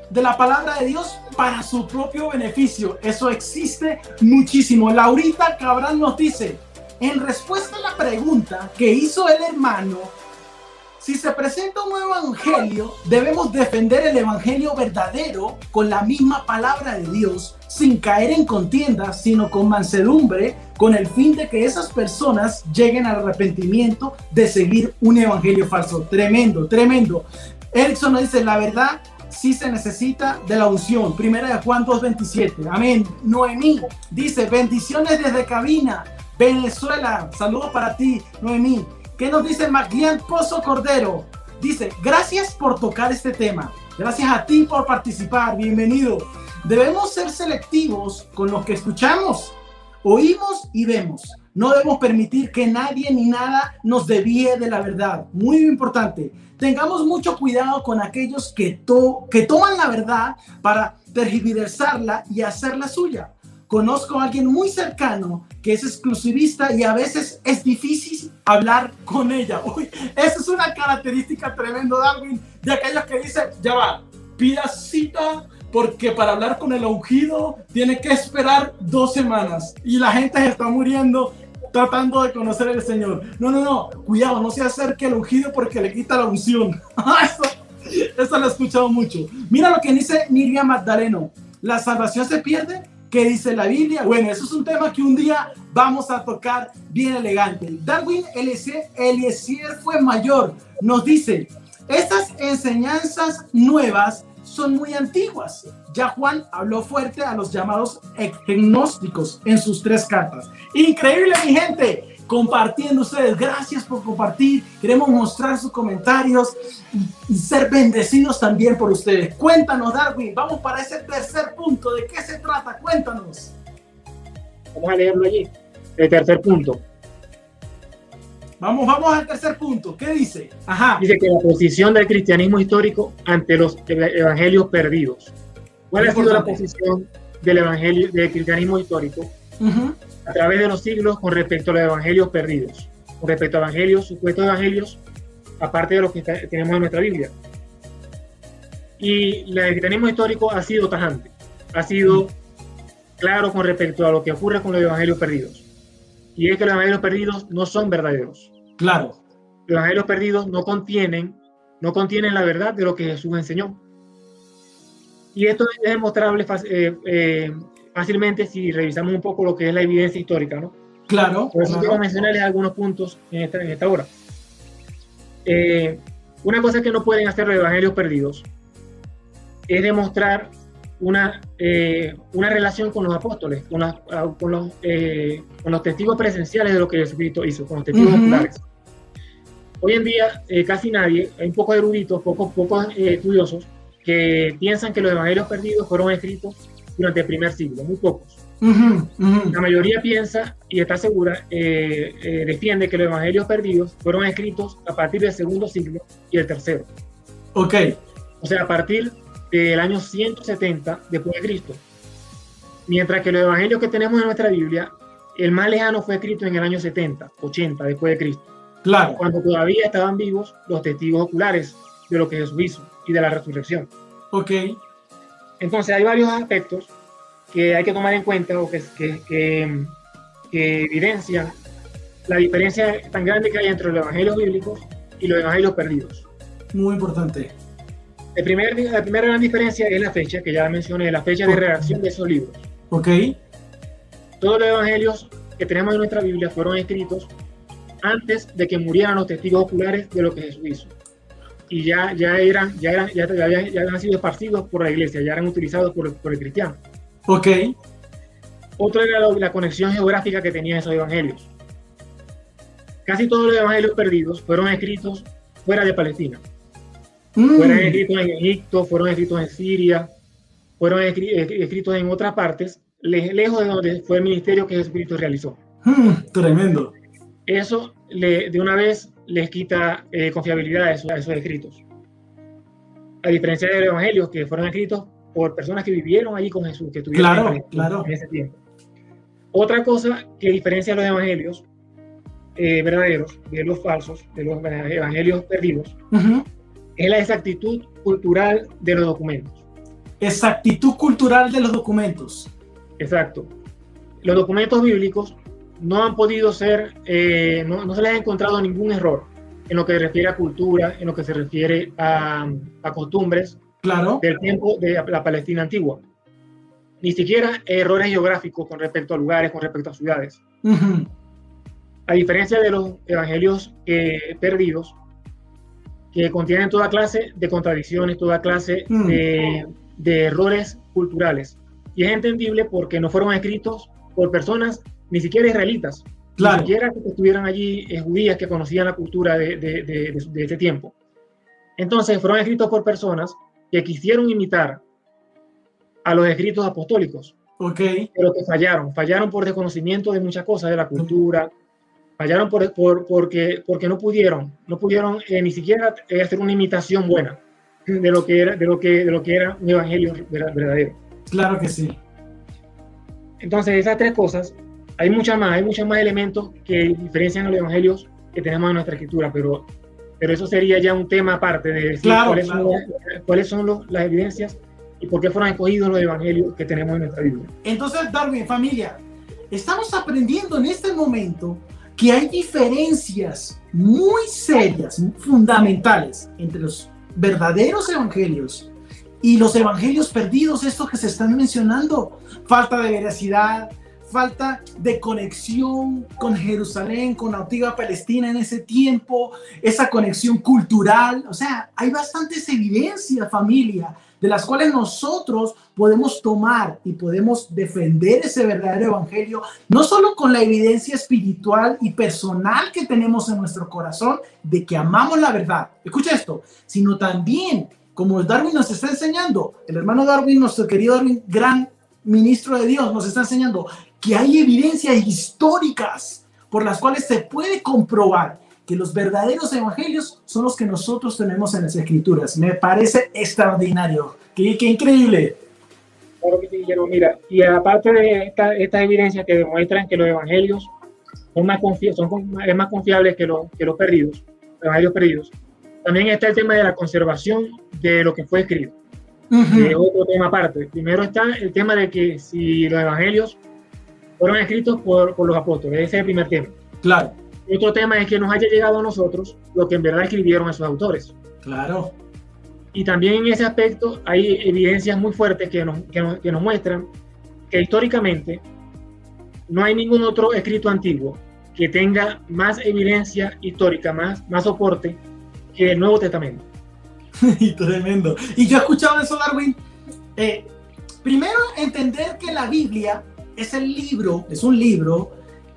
C: de la palabra de Dios para su propio beneficio. Eso existe muchísimo. Laurita Cabral nos dice, en respuesta a la pregunta que hizo el hermano, si se presenta un evangelio, debemos defender el evangelio verdadero con la misma palabra de Dios, sin caer en contiendas, sino con mansedumbre, con el fin de que esas personas lleguen al arrepentimiento de seguir un evangelio falso. Tremendo, tremendo. Erickson nos dice, la verdad sí se necesita de la unción. Primera de Juan 2.27. Amén. Noemí dice, bendiciones desde cabina. Venezuela, saludos para ti, Noemí. ¿Qué nos dice Maglian Pozo Cordero? Dice, gracias por tocar este tema. Gracias a ti por participar. Bienvenido. Debemos ser selectivos con lo que escuchamos, oímos y vemos. No debemos permitir que nadie ni nada nos desvíe de la verdad. Muy importante. Tengamos mucho cuidado con aquellos que, to que toman la verdad para tergiversarla y hacerla suya. Conozco a alguien muy cercano que es exclusivista y a veces es difícil hablar con ella. Uy, esa es una característica tremendo, Darwin, de aquellos que dicen, ya va, pida cita porque para hablar con el ungido tiene que esperar dos semanas y la gente se está muriendo tratando de conocer al Señor. No, no, no, cuidado, no se acerque al ungido porque le quita la unción. eso, eso lo he escuchado mucho. Mira lo que dice Miriam Magdaleno. La salvación se pierde ¿Qué dice la Biblia? Bueno, eso es un tema que un día vamos a tocar bien elegante. Darwin Eliezer, fue mayor. Nos dice, estas enseñanzas nuevas son muy antiguas. Ya Juan habló fuerte a los llamados gnósticos en sus tres cartas. Increíble, mi gente. Compartiendo ustedes. Gracias por compartir. Queremos mostrar sus comentarios y ser bendecidos también por ustedes. Cuéntanos, Darwin. Vamos para ese tercer punto. ¿De qué se trata? Cuéntanos.
D: Vamos a leerlo allí. El tercer punto.
C: Vamos, vamos al tercer punto. ¿Qué dice? Ajá.
D: Dice que la posición del cristianismo histórico ante los evangelios perdidos. ¿Cuál ha sido la posición del evangelio del cristianismo histórico uh -huh. A través de los siglos con respecto a los evangelios perdidos? Con respecto a evangelios, supuestos evangelios, aparte de los que tenemos en nuestra Biblia. Y el cristianismo histórico ha sido tajante, ha sido claro con respecto a lo que ocurre con los evangelios perdidos. Y es que los evangelios perdidos no son verdaderos.
C: Claro.
D: los evangelios perdidos no contienen, no contienen la verdad de lo que Jesús enseñó. Y esto es demostrable eh, eh, fácilmente si revisamos un poco lo que es la evidencia histórica, ¿no?
C: Claro.
D: Por eso
C: claro.
D: quiero mencionarles algunos puntos en esta, en esta hora. Eh, una cosa que no pueden hacer los evangelios perdidos es demostrar una, eh, una relación con los apóstoles, con, las- con los, eh, con los testigos presenciales de lo que Jesucristo hizo, con los testigos
C: Ujú.
D: oculares. Hoy en día eh, casi nadie, hay un poco eruditos, pocos, pocos eh, estudiosos, que piensan que los evangelios perdidos fueron escritos durante el primer siglo, muy pocos.
C: Ujú, ujú.
D: La mayoría piensa y está segura, eh, eh, defiende que los evangelios perdidos fueron escritos a partir del segundo siglo y el tercero.
C: Ok,
D: O sea, a partir del año 170 después de Cristo. Mientras que los evangelios que tenemos en nuestra Biblia, el más lejano fue escrito en el año 70, 80 después de Cristo,
C: claro.
D: cuando todavía estaban vivos los testigos oculares de lo que Jesús hizo y de la resurrección.
C: Ok,
D: Entonces hay varios aspectos que hay que tomar en cuenta o que, que, que- que evidencian la diferencia tan grande que hay entre los evangelios bíblicos y los evangelios perdidos.
C: muy importante.
D: El primer, la primera gran diferencia es la fecha, que ya mencioné, la fecha de redacción de esos libros.
C: Ok,
D: Todos los evangelios que tenemos en nuestra Biblia fueron escritos antes de que murieran los testigos oculares de lo que Jesús hizo. Y ya, ya, eran, ya, eran, ya, ya habían- ya habían sido esparcidos por la iglesia, ya eran utilizados por, por el cristiano.
C: ok,
D: Otro era la, la conexión geográfica que tenían esos evangelios. Casi todos los evangelios perdidos fueron escritos fuera de Palestina.
C: Mm,
D: Fueron escritos en Egipto, fueron escritos en Siria, fueron escri- escritos en otras partes, le- lejos de donde fue el ministerio que Jesucristo realizó.
C: mm, tremendo.
D: Eso le- de una vez les quita eh, confiabilidad a esos, a esos escritos. A diferencia de los evangelios que fueron escritos por personas que vivieron allí con Jesús, que estuvieron
C: Claro,
D: en
C: claro.
D: en ese tiempo. Otra cosa que diferencia a los evangelios eh, verdaderos de los falsos, de los evangelios perdidos,
C: Ujú.
D: es la exactitud cultural de los documentos.
C: Exactitud cultural de los documentos.
D: Exacto. Los documentos bíblicos no han podido ser, eh, no, no se les ha encontrado ningún error en lo que se refiere a cultura, en lo que se refiere a, a costumbres
C: Claro.
D: del tiempo de la Palestina antigua. Ni siquiera errores geográficos con respecto a lugares, con respecto a ciudades. A diferencia de los evangelios eh, perdidos, que contienen toda clase de contradicciones, toda clase
C: Mm.
D: de, de errores culturales. Y es entendible porque no fueron escritos por personas ni siquiera israelitas,
C: Claro.
D: ni siquiera que estuvieran allí eh, judías que conocían la cultura de, de, de, de, de ese tiempo. Entonces fueron escritos por personas que quisieron imitar a los escritos apostólicos,
C: Ok.
D: pero que fallaron, fallaron por desconocimiento de muchas cosas de la cultura, fallaron por, por- porque, porque no pudieron, no pudieron eh, ni siquiera eh, hacer una imitación buena de lo que era, de lo que, de lo que era un evangelio ver- verdadero.
C: Claro que sí.
D: Entonces, esas tres cosas, hay muchas más, hay muchos más elementos que diferencian los evangelios que tenemos en nuestra escritura, pero, pero eso sería ya un tema aparte de decir
C: Claro,
D: cuáles,
C: claro.
D: son, cuáles son los- las evidencias y por qué fueron escogidos los evangelios que tenemos en nuestra Biblia.
C: Entonces, Darwin, familia, estamos aprendiendo en este momento que hay diferencias muy serias, fundamentales entre los verdaderos evangelios y los evangelios perdidos, estos que se están mencionando. Falta de veracidad, falta de conexión con Jerusalén, con la antigua Palestina en ese tiempo, esa conexión cultural. O sea, hay bastantes evidencias, familia, de las cuales nosotros podemos tomar y podemos defender ese verdadero evangelio, no solo con la evidencia espiritual y personal que tenemos en nuestro corazón de que amamos la verdad. Escucha esto, sino también, como Darwin nos está enseñando, el hermano Darwin, nuestro querido Darwin, gran ministro de Dios, nos está enseñando que hay evidencias históricas por las cuales se puede comprobar que los verdaderos evangelios son los que nosotros tenemos en las escrituras. Me parece extraordinario. Qué, qué increíble.
D: Claro que sí, Guillermo. Mira, y aparte de esta- estas evidencias que demuestran que los evangelios son más, son es más confiables que los, que los perdidos, los evangelios perdidos, también está el tema de la conservación de lo que fue escrito, que es otro tema aparte. Primero está el tema de que si los evangelios fueron escritos por, por los apóstoles, ese es el primer tema.
C: Claro.
D: Otro tema es que nos haya llegado a nosotros lo que en verdad escribieron esos autores.
C: Claro.
D: Y también en ese aspecto hay evidencias muy fuertes que nos, que nos, que nos muestran que históricamente no hay ningún otro escrito antiguo que tenga más evidencia histórica, más, más soporte que el Nuevo Testamento.
C: y tremendo. Y yo he escuchado eso, Darwin. Eh, primero, entender que la Biblia es el libro, es un libro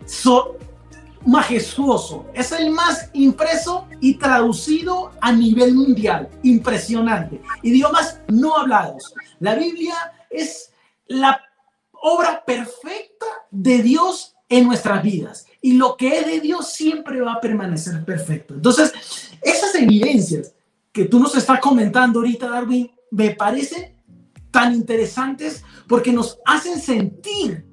C: so- majestuoso. Es el más impreso y traducido a nivel mundial. Impresionante. Idiomas no hablados. La Biblia es la obra perfecta de Dios en nuestras vidas. Y lo que es de Dios siempre va a permanecer perfecto. Entonces, esas evidencias que tú nos estás comentando ahorita, Darwin, me parecen tan interesantes porque nos hacen sentir.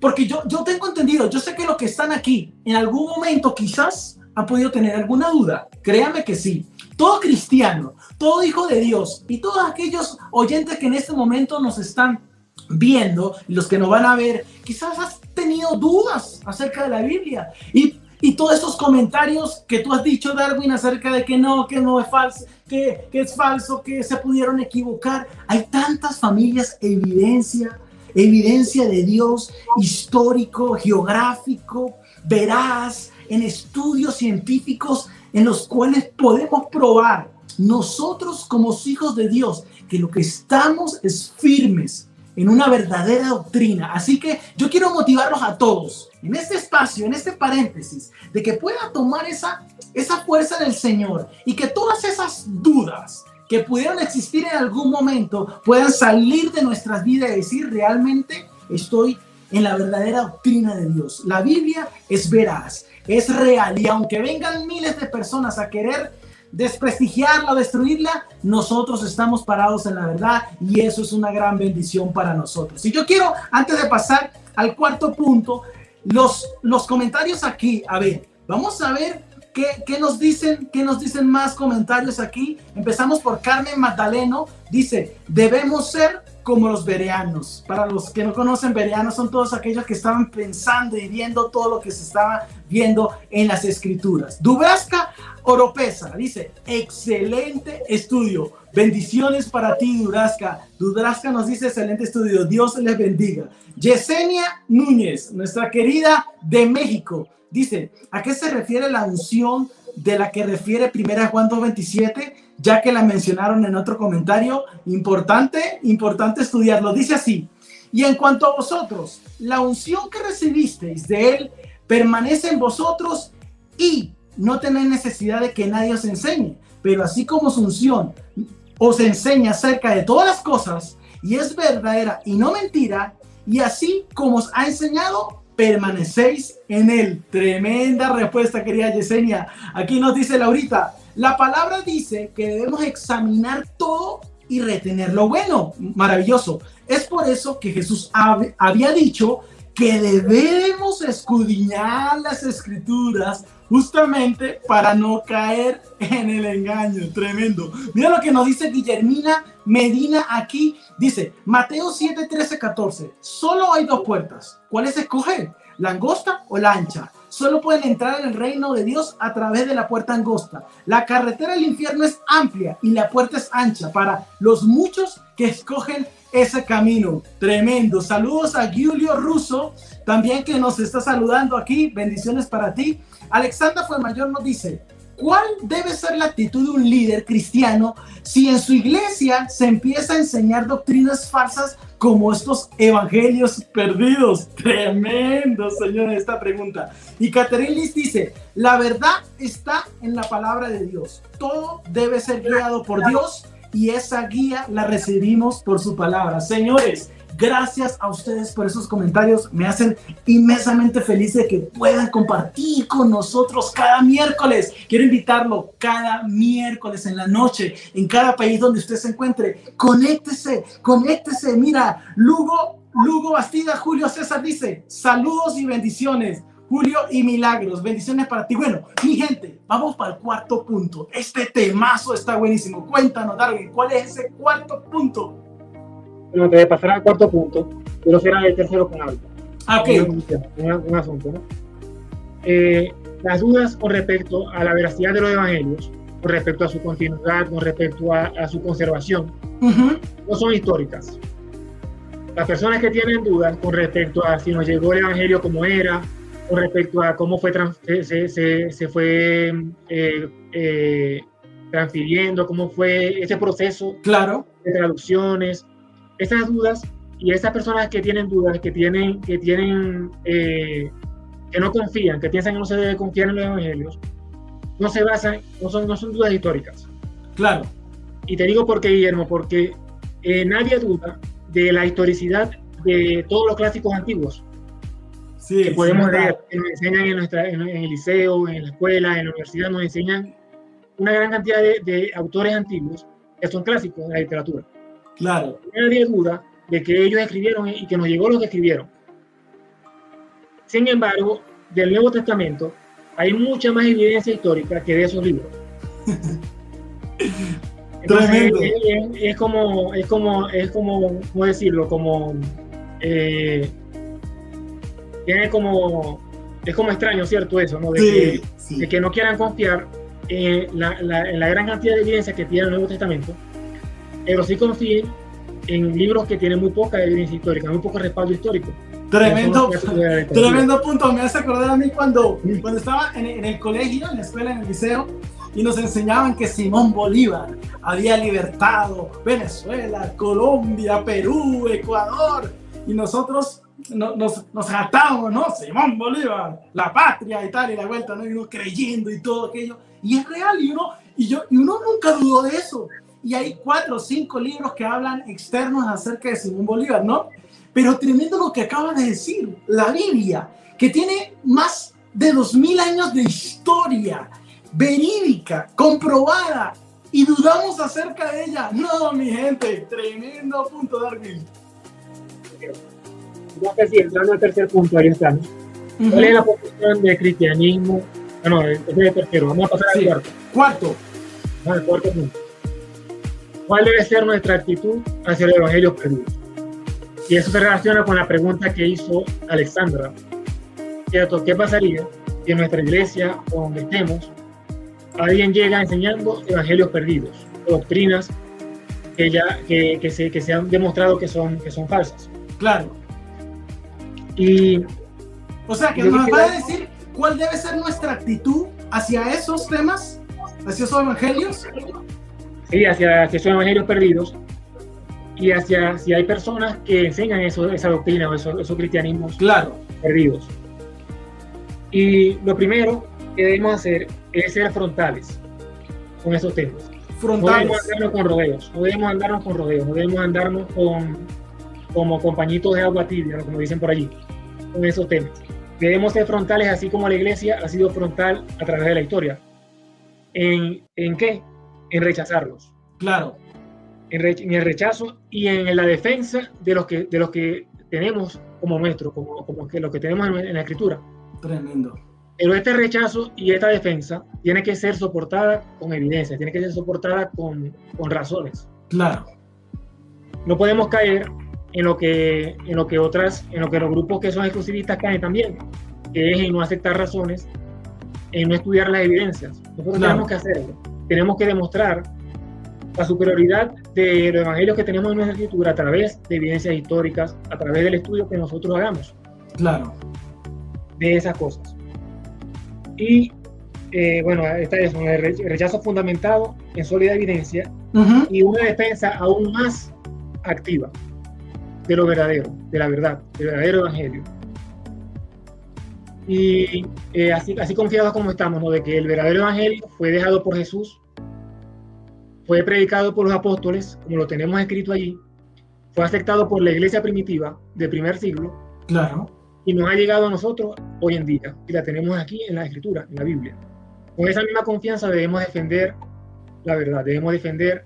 C: Porque yo, yo tengo entendido, yo sé que los que están aquí en algún momento quizás han podido tener alguna duda. Créame que sí. Todo cristiano, todo hijo de Dios y todos aquellos oyentes que en este momento nos están viendo los que nos van a ver, quizás has tenido dudas acerca de la Biblia y, y todos esos comentarios que tú has dicho, Darwin, acerca de que no, que no es falso, que, que es falso, que se pudieron equivocar. Hay tantas familias, evidencia, evidencia de Dios histórico, geográfico, veraz, en estudios científicos en los cuales podemos probar nosotros como hijos de Dios que lo que estamos es firmes en una verdadera doctrina. Así que yo quiero motivarlos a todos en este espacio, en este paréntesis, de que puedan tomar esa, esa fuerza del Señor y que todas esas dudas que pudieron existir en algún momento puedan salir de nuestras vidas y decir realmente estoy en la verdadera doctrina de Dios. La Biblia es veraz, es real y aunque vengan miles de personas a querer desprestigiarla destruirla, nosotros estamos parados en la verdad y eso es una gran bendición para nosotros. Y yo quiero, antes de pasar al cuarto punto, los, los comentarios aquí, a ver, vamos a ver qué, nos dicen, qué nos dicen más comentarios aquí. Empezamos por Carmen Magdaleno, dice, debemos ser como los bereanos. Para los que no conocen, bereanos son todos aquellos que estaban pensando y viendo todo lo que se estaba viendo en las escrituras. Dubrasca Oropesa dice, excelente estudio. Bendiciones para ti, Dubrasca. Dubrasca nos dice, excelente estudio. Dios les bendiga. Yesenia Núñez, nuestra querida de México, dice, ¿a qué se refiere la unción de la que refiere 1 Juan 2.27? Ya que la mencionaron en otro comentario, importante, importante estudiarlo. Dice así, y en cuanto a vosotros, la unción que recibisteis de él permanece en vosotros y no tenéis necesidad de que nadie os enseñe, pero así como su unción os enseña acerca de todas las cosas y es verdadera y no mentira, y así como os ha enseñado, permanecéis en él. Tremenda respuesta, querida Yesenia. Aquí nos dice Laurita, la palabra dice que debemos examinar todo y retener lo bueno. Maravilloso. Es por eso que Jesús hab- había dicho que debemos escudriñar las escrituras justamente para no caer en el engaño. Tremendo. Mira lo que nos dice Guillermina Medina aquí. Dice, Mateo 7, 13, 14. Solo hay dos puertas. ¿Cuál es escoger? ¿La angosta o la ancha? Solo pueden entrar en el reino de Dios a través de la puerta angosta. La carretera del infierno es amplia y la puerta es ancha para los muchos que escogen ese camino. Tremendo. Saludos a Giulio Russo, también que nos está saludando aquí. Bendiciones para ti. Alexandra Fuenmayor nos dice, ¿cuál debe ser la actitud de un líder cristiano si en su iglesia se empieza a enseñar doctrinas falsas como estos evangelios perdidos? Tremendo, señor, esta pregunta. Y Catherine Liz dice, la verdad está en la palabra de Dios. Todo debe ser guiado por Dios y esa guía la recibimos por su palabra. Señores, gracias a ustedes por esos comentarios. Me hacen inmensamente feliz de que puedan compartir con nosotros cada miércoles. Quiero invitarlo cada miércoles en la noche, en cada país donde usted se encuentre. Conéctese, conéctese. Mira, Lugo, Lugo Bastida, Julio César dice, saludos y bendiciones. Julio y milagros, bendiciones para ti. Bueno, mi gente, vamos para el cuarto punto. Este temazo está buenísimo. Cuéntanos, Darwin, ¿cuál es ese cuarto punto?
D: Bueno, antes de pasar al cuarto punto, quiero cerrar el tercero con algo.
C: Ah, Ok,
D: Un, un asunto, ¿no? Eh, las dudas con respecto a la veracidad de los evangelios, con respecto a su continuidad, con respecto a, su conservación, no son históricas. Las personas que tienen dudas con respecto a si nos llegó el evangelio como era, con respecto a cómo fue se, se, se, fue eh, eh, transfiriendo, cómo fue ese proceso
C: claro.
D: de traducciones, esas dudas y esas personas que tienen dudas, que tienen, que tienen, eh, que no confían, que piensan que no se debe confiar en los evangelios, no se basan, no son, no son dudas históricas.
C: Claro.
D: Y te digo por qué, Guillermo, porque eh, nadie duda de la historicidad de todos los clásicos antiguos.
C: Sí,
D: que podemos leer, que nos enseñan en, nuestra, en, el liceo, en la escuela, en la universidad, nos enseñan una gran cantidad de, de autores antiguos que son clásicos de la literatura.
C: Claro.
D: Nadie duda de que ellos escribieron y que nos llegó lo que escribieron. Sin embargo, del Nuevo Testamento hay mucha más evidencia histórica que de esos libros. es, como, es como, es como, ¿cómo decirlo? Como, eh, tiene como, es como extraño, ¿cierto? Eso, ¿no? De, que, de que no quieran confiar en la, en la gran cantidad de evidencia que tiene el Nuevo Testamento, pero sí confíen en libros que tienen muy poca evidencia histórica, muy poco respaldo histórico.
C: Tremendo, tremendo punto. Me hace acordar a mí cuando, cuando estaba en, el colegio, en la escuela, en el liceo, y nos enseñaban que Simón Bolívar había libertado Venezuela, Colombia, Perú, Ecuador, y nosotros nos, nos jatábamos, ¿no? Simón Bolívar, la patria y tal, y la vuelta, ¿no? Y uno creyendo y todo aquello. Y es real, y uno, y yo, y uno nunca dudó de eso y hay cuatro o cinco libros que hablan externos acerca de Simón Bolívar, ¿no? Pero tremendo lo que acabas de decir, la Biblia, que tiene más de dos mil años de historia verídica, comprobada, y dudamos acerca de ella. No, mi gente, tremendo punto, Darwin.
D: Ya sí, entrando al tercer punto, ahí estamos. ¿Cuál es la posición del cristianismo? Ah, no, es el tercero. Vamos a pasar al cuarto.
C: Cuarto.
D: Ah, el cuarto punto. ¿Cuál debe ser nuestra actitud hacia el Evangelio perdido? Y eso se relaciona con la pregunta que hizo Alexandra. ¿Cierto? ¿Qué pasaría si en nuestra iglesia o donde estemos alguien llega enseñando evangelios perdidos, doctrinas que ya que, que, se, que se han demostrado que son, que son falsas?
C: Claro.
D: Y
C: o sea, que nos va a decir cuál debe ser nuestra actitud hacia esos temas, hacia esos evangelios.
D: ¿Sí? hacia, hacia esos evangelios perdidos y hacia si hay personas que enseñan eso, esa doctrina o esos, cristianismos
C: claro.
D: perdidos. Y lo primero que debemos hacer es ser frontales con esos temas.
C: Frontales.
D: No debemos andarnos con rodeos, no debemos andarnos con rodeos, no debemos andarnos con, como compañitos de agua tibia, como dicen por allí, con esos temas. Debemos ser frontales así como la iglesia ha sido frontal a través de la historia. ¿En, en qué? En rechazarlos.
C: Claro.
D: En, el rechazo y en la defensa de los que, de los que tenemos como nuestro, como, como que lo que tenemos en, la escritura.
C: Tremendo.
D: Pero este rechazo y esta defensa tiene que ser soportada con evidencia, tiene que ser soportada con, con razones.
C: Claro.
D: No podemos caer en lo que en lo que otras en lo que los grupos que son exclusivistas caen también que es en no aceptar razones en no estudiar las evidencias nosotros tenemos que hacerlo tenemos que demostrar la superioridad de los evangelios que tenemos en nuestra escritura a través de evidencias históricas, a través del estudio que nosotros hagamos.
C: Claro.
D: De esas cosas. Y eh, bueno, esta es un rechazo fundamentado en sólida evidencia y una defensa aún más activa de lo verdadero, de la verdad, del verdadero evangelio. Y eh, así, así confiados como estamos, ¿no? de que el verdadero evangelio fue dejado por Jesús, fue predicado por los apóstoles, como lo tenemos escrito allí, fue aceptado por la iglesia primitiva del primer siglo.
C: Claro.
D: Y nos ha llegado a nosotros hoy en día. Y la tenemos aquí en la escritura, en la Biblia. Con esa misma confianza debemos defender la verdad, debemos defender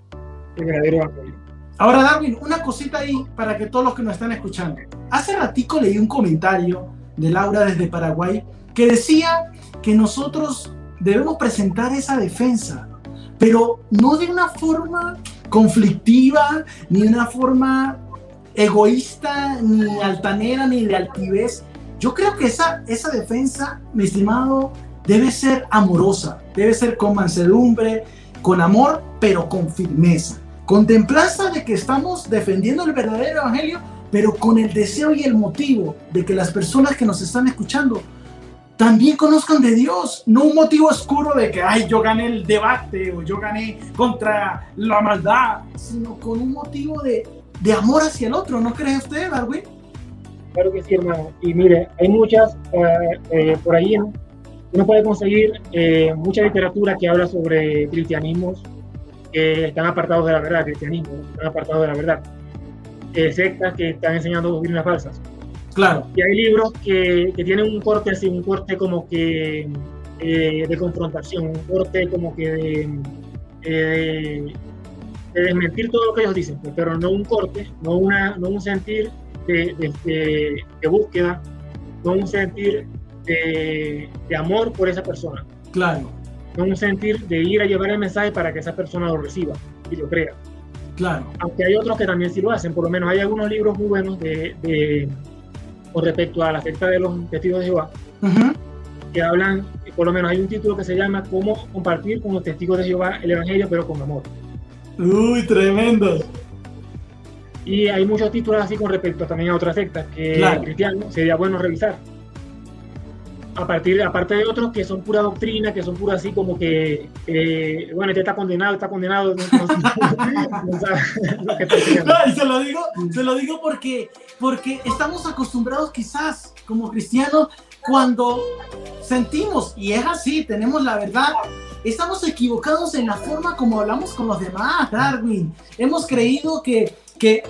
D: el verdadero evangelio.
C: Ahora, Darwin, una cosita ahí para que todos los que nos están escuchando. Hace ratico leí un comentario de Laura desde Paraguay, que decía que nosotros debemos presentar esa defensa, pero no de una forma conflictiva, ni de una forma egoísta, ni altanera, ni de altivez. Yo creo que esa, esa defensa, mi estimado debe ser amorosa, debe ser con mansedumbre, con amor, pero con firmeza. Con templanza de que estamos defendiendo el verdadero evangelio, pero con el deseo y el motivo de que las personas que nos están escuchando también conozcan de Dios, no un motivo oscuro de que, ay, yo gané el debate o yo gané contra la maldad, sino con un motivo de, de amor hacia el otro, ¿no cree usted, Darwin?
D: Claro que sí, hermano. Y mire, hay muchas eh, eh, por ahí, ¿no? uno puede conseguir eh, mucha literatura que habla sobre cristianismos que están apartados de la verdad, cristianismo, están apartados de la verdad, sectas que están enseñando doctrinas falsas.
C: Claro.
D: Y hay libros que, que tienen un corte así, un corte como que eh, de confrontación, un corte como que de, eh, de, desmentir todo lo que ellos dicen, pues, pero no un corte, no, una, no un sentir de, de, de búsqueda, no un sentir de, amor por esa persona.
C: Claro.
D: No un sentir de ir a llevar el mensaje para que esa persona lo reciba y lo crea.
C: Claro.
D: Aunque hay otros que también sí lo hacen, por lo menos hay algunos libros muy buenos de, con respecto a la secta de los testigos de Jehová, que hablan, por lo menos hay un título que se llama Cómo compartir con los testigos de Jehová el Evangelio, pero con amor.
C: Uy, tremendo.
D: Y hay muchos títulos así con respecto también a otras sectas que cristiano cristianos sería bueno revisar. A partir, aparte de otros que son pura doctrina, que son pura así como que, eh, bueno, este está condenado, está condenado. No,
C: se lo digo, se lo digo porque porque estamos acostumbrados quizás como cristianos cuando sentimos, y es así, tenemos la verdad, estamos equivocados en la forma como hablamos con los demás, Darwin. Hemos creído que, que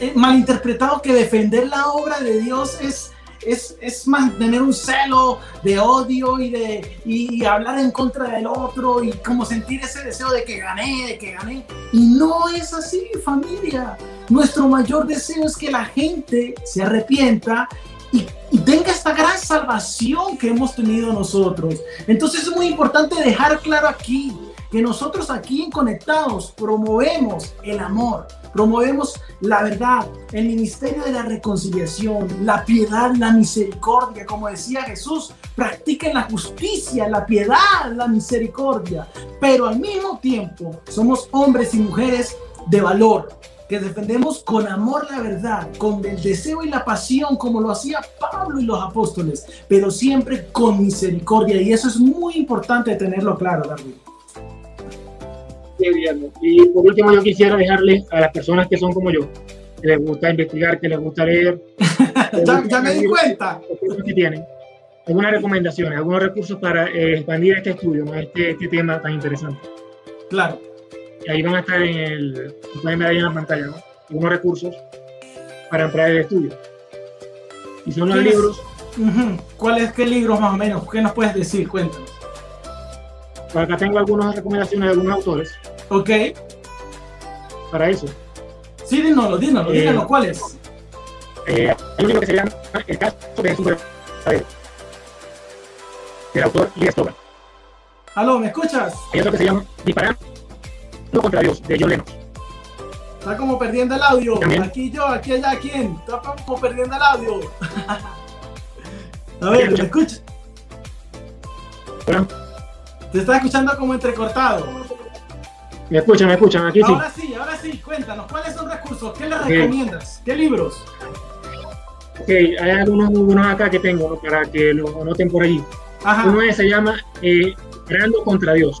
C: eh, malinterpretado que defender la obra de Dios es, es, es, mantener un celo de odio y de y, hablar en contra del otro y como sentir ese deseo de que gané, de que gané. Y no es así, familia. Nuestro mayor deseo es que la gente se arrepienta y, tenga esta gran salvación que hemos tenido nosotros. Entonces es muy importante dejar claro aquí que nosotros aquí en Conectados promovemos el amor, promovemos la verdad, el ministerio de la reconciliación, la piedad, la misericordia, como decía Jesús, practiquen la justicia, la piedad, la misericordia, pero al mismo tiempo somos hombres y mujeres de valor, que defendemos con amor la verdad, con el deseo y la pasión, como lo hacía Pablo y los apóstoles, pero siempre con misericordia. Y eso es muy importante tenerlo claro,
D: Y por último, yo quisiera dejarle a las personas que son como yo, que les gusta investigar, que les gusta leer.
C: ya, me di cuenta.
D: Que tienen algunas recomendaciones, algunos recursos para eh, expandir este estudio, este, este tema tan interesante.
C: Claro
D: y ahí van a estar en el, pueden ver ahí en la pantalla, ¿no? Algunos recursos para entrar el estudio. Y son los libros.
C: ¿Cuáles, qué libros más o menos? ¿Qué nos puedes decir? Cuéntanos.
D: acá tengo algunas recomendaciones de algunos autores.
C: Ok.
D: Para eso.
C: Sí, dínoslo, dínoslo, eh, dínoslo, ¿cuáles?
D: Eh, hay un libro que se llama El caso de Jesús del autor Lee.
C: Aló, ¿me escuchas?
D: Hay otro que se llama Disparando contra Dios, de John.
C: Está como perdiendo el audio. Aquí yo, aquí allá, ¿quién? Está como perdiendo el audio. A ver, ¿me escucha?
D: Bueno.
C: Te está escuchando como entrecortado.
D: Me escuchan, me escuchan, aquí
C: sí. Ahora sí, ahora sí, cuéntanos, ¿cuáles son recursos? ¿Qué les recomiendas? ¿Qué libros?
D: Ok, hay algunos muy buenos acá que tengo para que lo anoten por allí. Uno se llama eh, contra Dios,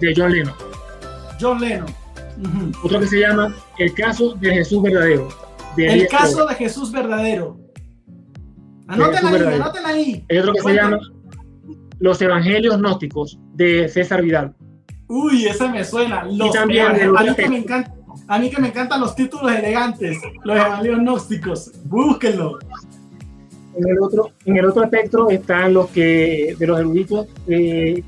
D: de John Lennon.
C: John Lennon.
D: Otro que se llama El caso de Jesús verdadero.
C: el caso de Jesús verdadero. Anoten ahí, anoten ahí.
D: Hay otro que se llama Los Evangelios Gnósticos de César Vidal.
C: Uy, ese me suena. Los también a, mí que me encanta, a mí que me encantan los títulos elegantes, los Evangelios Gnósticos. Búsquenlo.
D: En el otro, en el otro espectro están los que de los eruditos que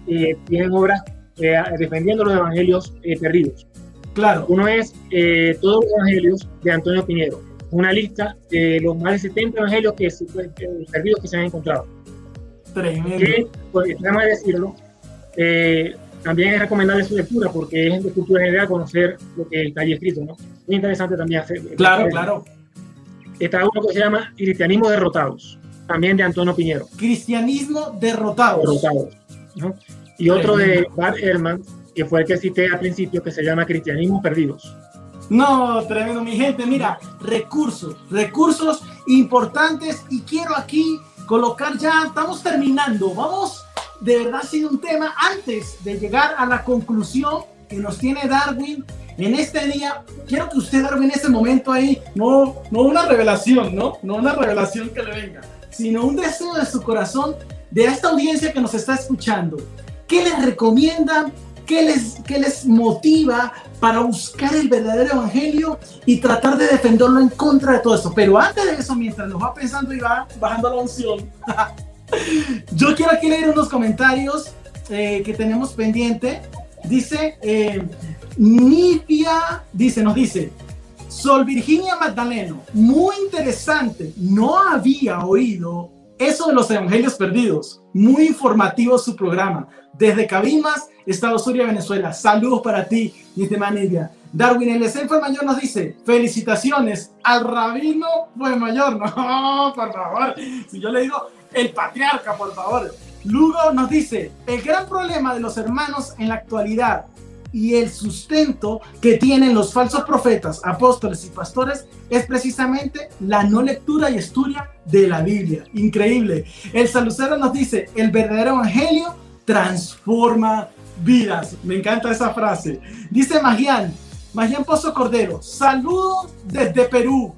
D: tienen obras eh, defendiendo los evangelios eh, perdidos.
C: Claro.
D: Uno es eh, todos los evangelios de Antonio Piñero, una lista de los más de 70 evangelios que, perdidos que se han encontrado.
C: Tremendo.
D: Que, pues, nada más decirlo, también es recomendable su lectura porque es de cultura general conocer lo que está ahí escrito, ¿no? Muy interesante también hacer.
C: Claro, claro.
D: Está uno que se llama Cristianismo Derrotados, también de Antonio Piñero.
C: Cristianismo Derrotados.
D: Derrotados Y otro de Bart Ehrman, que fue el que cité al principio, que se llama Cristianismo Perdidos.
C: No, tremendo, mi gente. Mira, recursos, recursos importantes. Y quiero aquí colocar ya, estamos terminando. Vamos, de verdad, ha sido un tema antes de llegar a la conclusión que nos tiene Darwin en este día. Quiero que usted, Darwin, en este momento ahí, no, no una revelación, ¿no? No una revelación que le venga, sino un deseo de su corazón de esta audiencia que nos está escuchando. ¿Qué les recomienda? ¿Qué les, qué les motiva para buscar el verdadero evangelio y tratar de defenderlo en contra de todo eso? Pero antes de eso, mientras nos va pensando y va bajando la unción, yo quiero aquí leer unos comentarios eh, que tenemos pendiente. Dice eh, Nivia, dice, nos dice, Sol Virginia Magdaleno, muy interesante, no había oído eso de los evangelios perdidos. Muy informativo su programa. Desde Cabimas, Estado Zulia, Venezuela. Saludos para ti, mi Nidia. Darwin el mayor nos dice, felicitaciones al rabino fue mayor. No, por favor. Si yo le digo el patriarca, por favor. Lugo nos dice, el gran problema de los hermanos en la actualidad y el sustento que tienen los falsos profetas, apóstoles y pastores es precisamente la no lectura y estudio de la Biblia. Increíble. El salucero nos dice, el verdadero evangelio transforma vidas. Me encanta esa frase. Dice Magian, Magian Pozo Cordero, saludos desde Perú.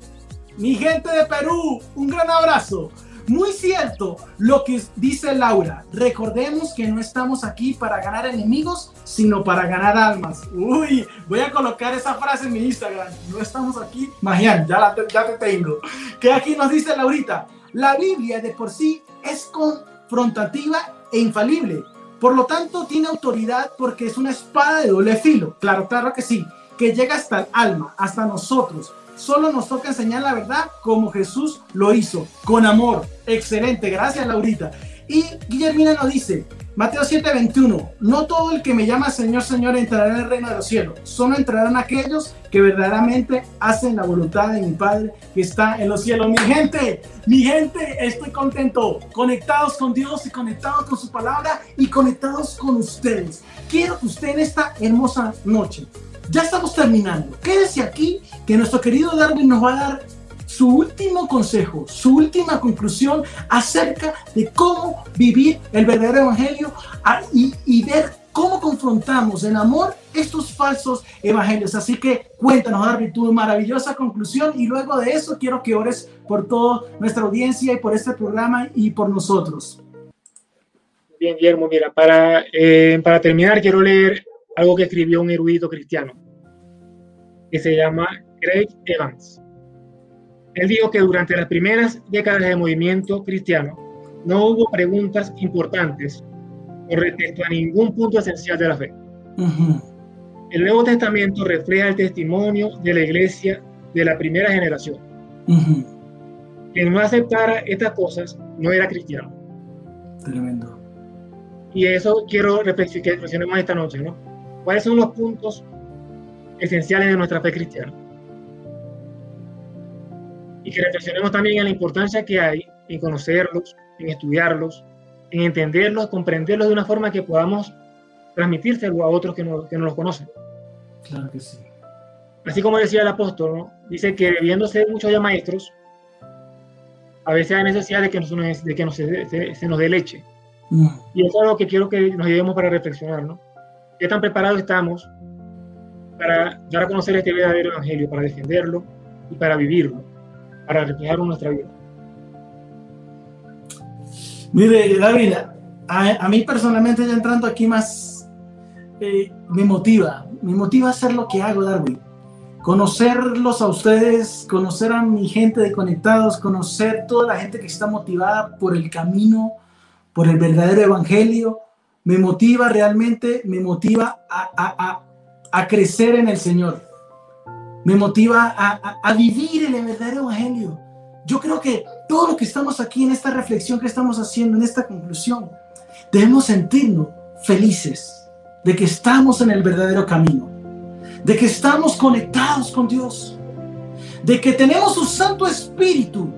C: Mi gente de Perú, un gran abrazo. Muy cierto lo que dice Laura. Recordemos que no estamos aquí para ganar enemigos, sino para ganar almas. Uy, voy a colocar esa frase en mi Instagram. No estamos aquí. Magian, ya, ya te tengo. Que aquí nos dice Laurita. La Biblia de por sí es confrontativa e infalible. Por lo tanto, tiene autoridad porque es una espada de doble filo. Claro, claro que sí. Que llega hasta el alma, hasta nosotros Solo nos toca enseñar la verdad como Jesús lo hizo, con amor. Excelente, gracias Laurita. Y Guillermina nos dice, Mateo 7:21, no todo el que me llama Señor, Señor entrará en el reino de los cielos, solo entrarán aquellos que verdaderamente hacen la voluntad de mi Padre que está en los cielos. Mi gente, mi gente, estoy contento, conectados con Dios y conectados con su palabra y conectados con ustedes. Quiero que usted en esta hermosa noche ya estamos terminando. Quédese aquí que nuestro querido Darwin nos va a dar su último consejo, su última conclusión acerca de cómo vivir el verdadero evangelio y, ver cómo confrontamos en amor estos falsos evangelios. Así que cuéntanos, Darwin, tu maravillosa conclusión y luego de eso quiero que ores por toda nuestra audiencia y por este programa y por nosotros.
D: Bien, Guillermo, mira, para, eh, para terminar quiero leer algo que escribió un erudito cristiano, que se llama Craig Evans. Él dijo que durante las primeras décadas del movimiento cristiano no hubo preguntas importantes con respecto a ningún punto esencial de la fe. El Nuevo Testamento refleja el testimonio de la iglesia de la primera generación. Quien no aceptara estas cosas no era cristiano.
C: Tremendo.
D: Y eso quiero que reflexionemos esta noche, ¿no? ¿Cuáles son los puntos esenciales de nuestra fe cristiana? Y que reflexionemos también en la importancia que hay en conocerlos, en estudiarlos, en entenderlos, comprenderlos de una forma que podamos transmitírselo a otros que no, que no los conocen.
C: Claro que sí.
D: Así como decía el apóstol, dice que debiendo ser muchos ya maestros, a veces hay necesidad de que, nos, de que nos, se, nos dé leche. Mm. Y eso es algo que quiero que nos llevemos para reflexionar, ¿no? ¿Qué tan preparados estamos para dar a conocer este verdadero evangelio, para defenderlo y para vivirlo, para reflejarlo en nuestra vida?
C: Mire, David, a, mí personalmente ya entrando aquí más, eh, me motiva, me motiva a hacer lo que hago, Darwin. Conocerlos a ustedes, conocer a mi gente de conectados, conocer toda la gente que está motivada por el camino, por el verdadero evangelio, me motiva realmente, me motiva a, crecer en el Señor. Me motiva a, vivir el verdadero evangelio. Yo creo que todo lo que estamos aquí en esta reflexión que estamos haciendo, en esta conclusión, debemos sentirnos felices de que estamos en el verdadero camino, de que estamos conectados con Dios, de que tenemos su Santo Espíritu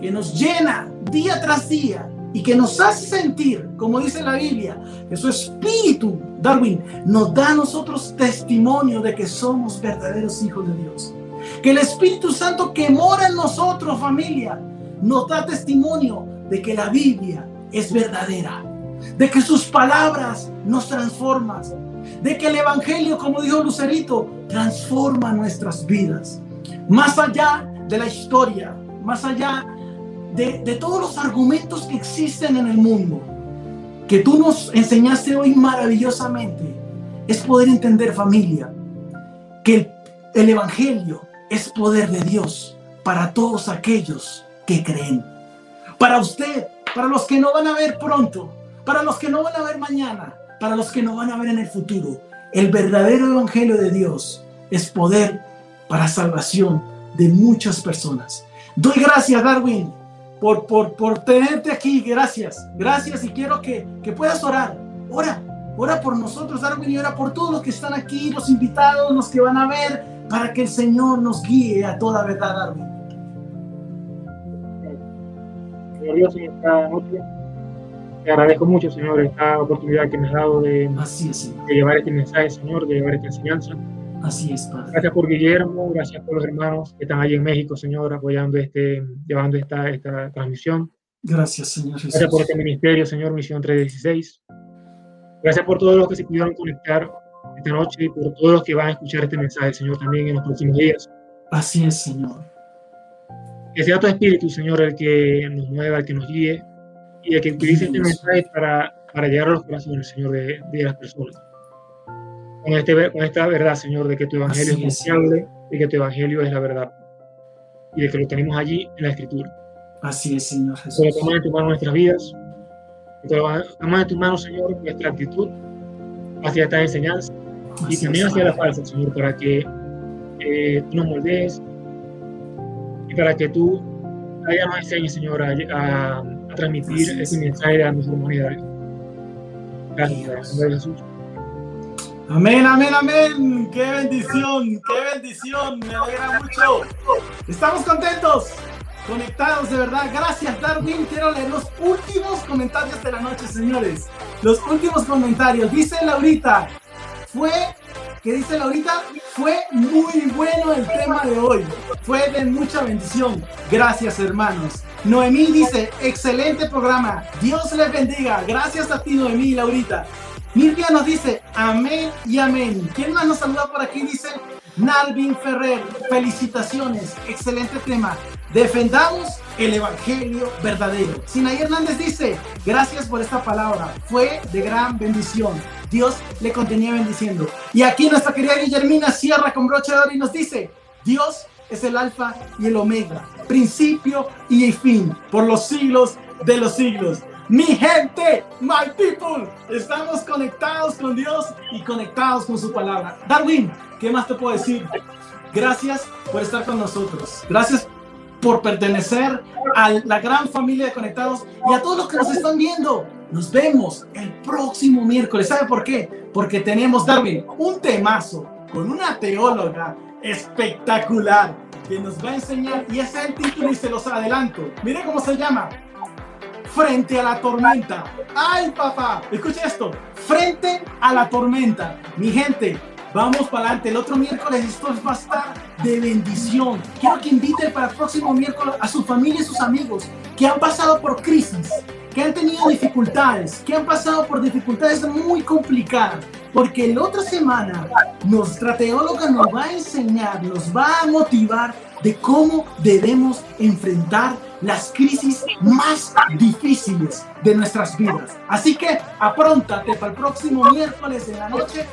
C: que nos llena día tras día y que nos hace sentir, como dice la Biblia, que su espíritu, Darwin, nos da a nosotros testimonio de que somos verdaderos hijos de Dios. Que el Espíritu Santo que mora en nosotros, familia, nos da testimonio de que la Biblia es verdadera, de que sus palabras nos transforman, de que el Evangelio, como dijo Lucerito, transforma nuestras vidas. Más allá de la historia, más allá de, todos los argumentos que existen en el mundo, que tú nos enseñaste hoy maravillosamente, es poder entender familia, que el, Evangelio es poder de Dios para todos aquellos que creen. Para usted, para los que no van a ver pronto, para los que no van a ver mañana, para los que no van a ver en el futuro. El verdadero Evangelio de Dios es poder para salvación de muchas personas. Doy gracias, Darwin, por, por, por tenerte aquí. Gracias, gracias. Y quiero que, que puedas orar. Ora, ora por nosotros, Darwin, y ora por todos los que están aquí, los invitados, los que van a ver, para que el Señor nos guíe a toda verdad, Darwin.
D: Dios en esta noche. Te agradezco mucho, Señor, esta oportunidad que me has dado de,
C: es,
D: de llevar este mensaje, Señor, de llevar esta enseñanza.
C: Así es, Padre.
D: Gracias por Guillermo, gracias por los hermanos que están ahí en México, Señor, apoyando este, llevando esta, esta transmisión.
C: Gracias, Señor Jesús.
D: Gracias por este ministerio, Señor, Misión 316. Gracias por todos los que se pudieron conectar esta noche y por todos los que van a escuchar este mensaje, Señor, también en los próximos días.
C: Así es, Señor.
D: Que sea tu espíritu, Señor, el que nos mueva, el que nos guíe y el que utilice este mensaje para, para llegar a los corazones, Señor, de, de las personas con, este, con esta verdad, Señor, de que tu evangelio es confiable y que tu evangelio es la verdad. Y de que lo tenemos allí en la escritura.
C: Así es, Señor Jesús.
D: Que tomas en tu mano nuestras vidas. Que tomas en tu mano, Señor, nuestra actitud hacia esta enseñanza y también hacia la falsa, Señor, para que eh, tú nos moldees y para que tú allá nos enseñes, Señor, a, a, transmitir ese mensaje a nuestra humanidad. Gracias, Señor Jesús.
C: Amén, amén, amén. Qué bendición, qué bendición. Me alegra mucho. Estamos contentos, conectados de verdad. Gracias, Darwin. Quiero leer los últimos comentarios de la noche, señores. Los últimos comentarios. Dice Laurita, fue, ¿qué dice Laurita? Fue muy bueno el tema de hoy. Fue de mucha bendición. Gracias, hermanos. Noemí dice, excelente programa. Dios les bendiga. Gracias a ti, Noemí y Laurita. Mirvia nos dice amén y amén. ¿Quién más nos saluda por aquí? Dice Nalvin Ferrer. Felicitaciones. Excelente tema. Defendamos el Evangelio verdadero. Sinaí Hernández dice, gracias por esta palabra. Fue de gran bendición. Dios le continúa bendiciendo. Y aquí nuestra querida Guillermina cierra con broche de oro y nos dice, Dios es el alfa y el omega, principio y fin, por los siglos de los siglos. Mi gente, my people, estamos conectados con Dios y conectados con su palabra. Darwin, ¿qué más te puedo decir? Gracias por estar con nosotros. Gracias por pertenecer a la gran familia de conectados y a todos los que nos están viendo. Nos vemos el próximo miércoles. ¿Sabe por qué? Porque tenemos, Darwin, un temazo con una teóloga espectacular que nos va a enseñar y es el título y se los adelanto. Mire cómo se llama frente a la tormenta. ¡Ay, papá! Escucha esto. Frente a la tormenta. Mi gente, vamos para adelante. El otro miércoles esto va a de bendición. Quiero que invite para el próximo miércoles a su familia y sus amigos que han pasado por crisis, que han tenido dificultades, que han pasado por dificultades muy complicadas. Porque la otra semana nuestra teóloga nos va a enseñar, nos va a motivar de cómo debemos enfrentar las crisis más difíciles de nuestras vidas. Así que apróntate para el próximo miércoles en la noche,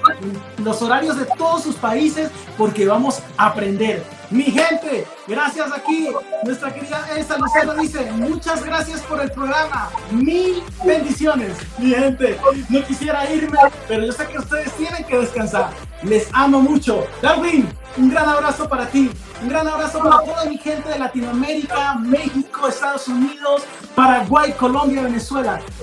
C: en los horarios de todos sus países, porque vamos a aprender. Mi gente, gracias aquí. Nuestra querida Elsa Lucero dice, muchas gracias por el programa. Mil bendiciones. Mi gente, no quisiera irme, pero yo sé que ustedes tienen que descansar. Les amo mucho. Darwin, un gran abrazo para ti. Un gran abrazo para toda mi gente de Latinoamérica, México, Estados Unidos, Paraguay, Colombia, Venezuela.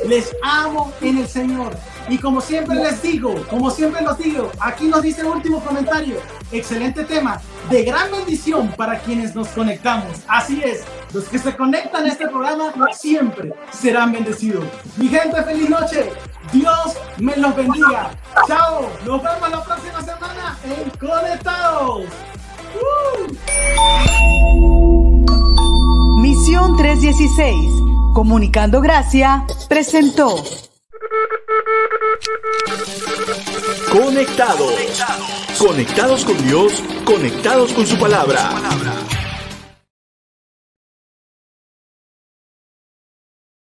C: Les amo en el Señor. Y como siempre les digo, como siempre los digo, aquí nos dice el último comentario. Excelente tema, de gran bendición para quienes nos conectamos. Así es, los que se conectan a este programa siempre serán bendecidos. Mi gente, feliz noche. Dios me los bendiga. Chao, nos vemos la próxima semana en Conectados.
A: Misión 316, Comunicando Gracia, presentó.
B: Conectados. Conectados con Dios, conectados con su palabra.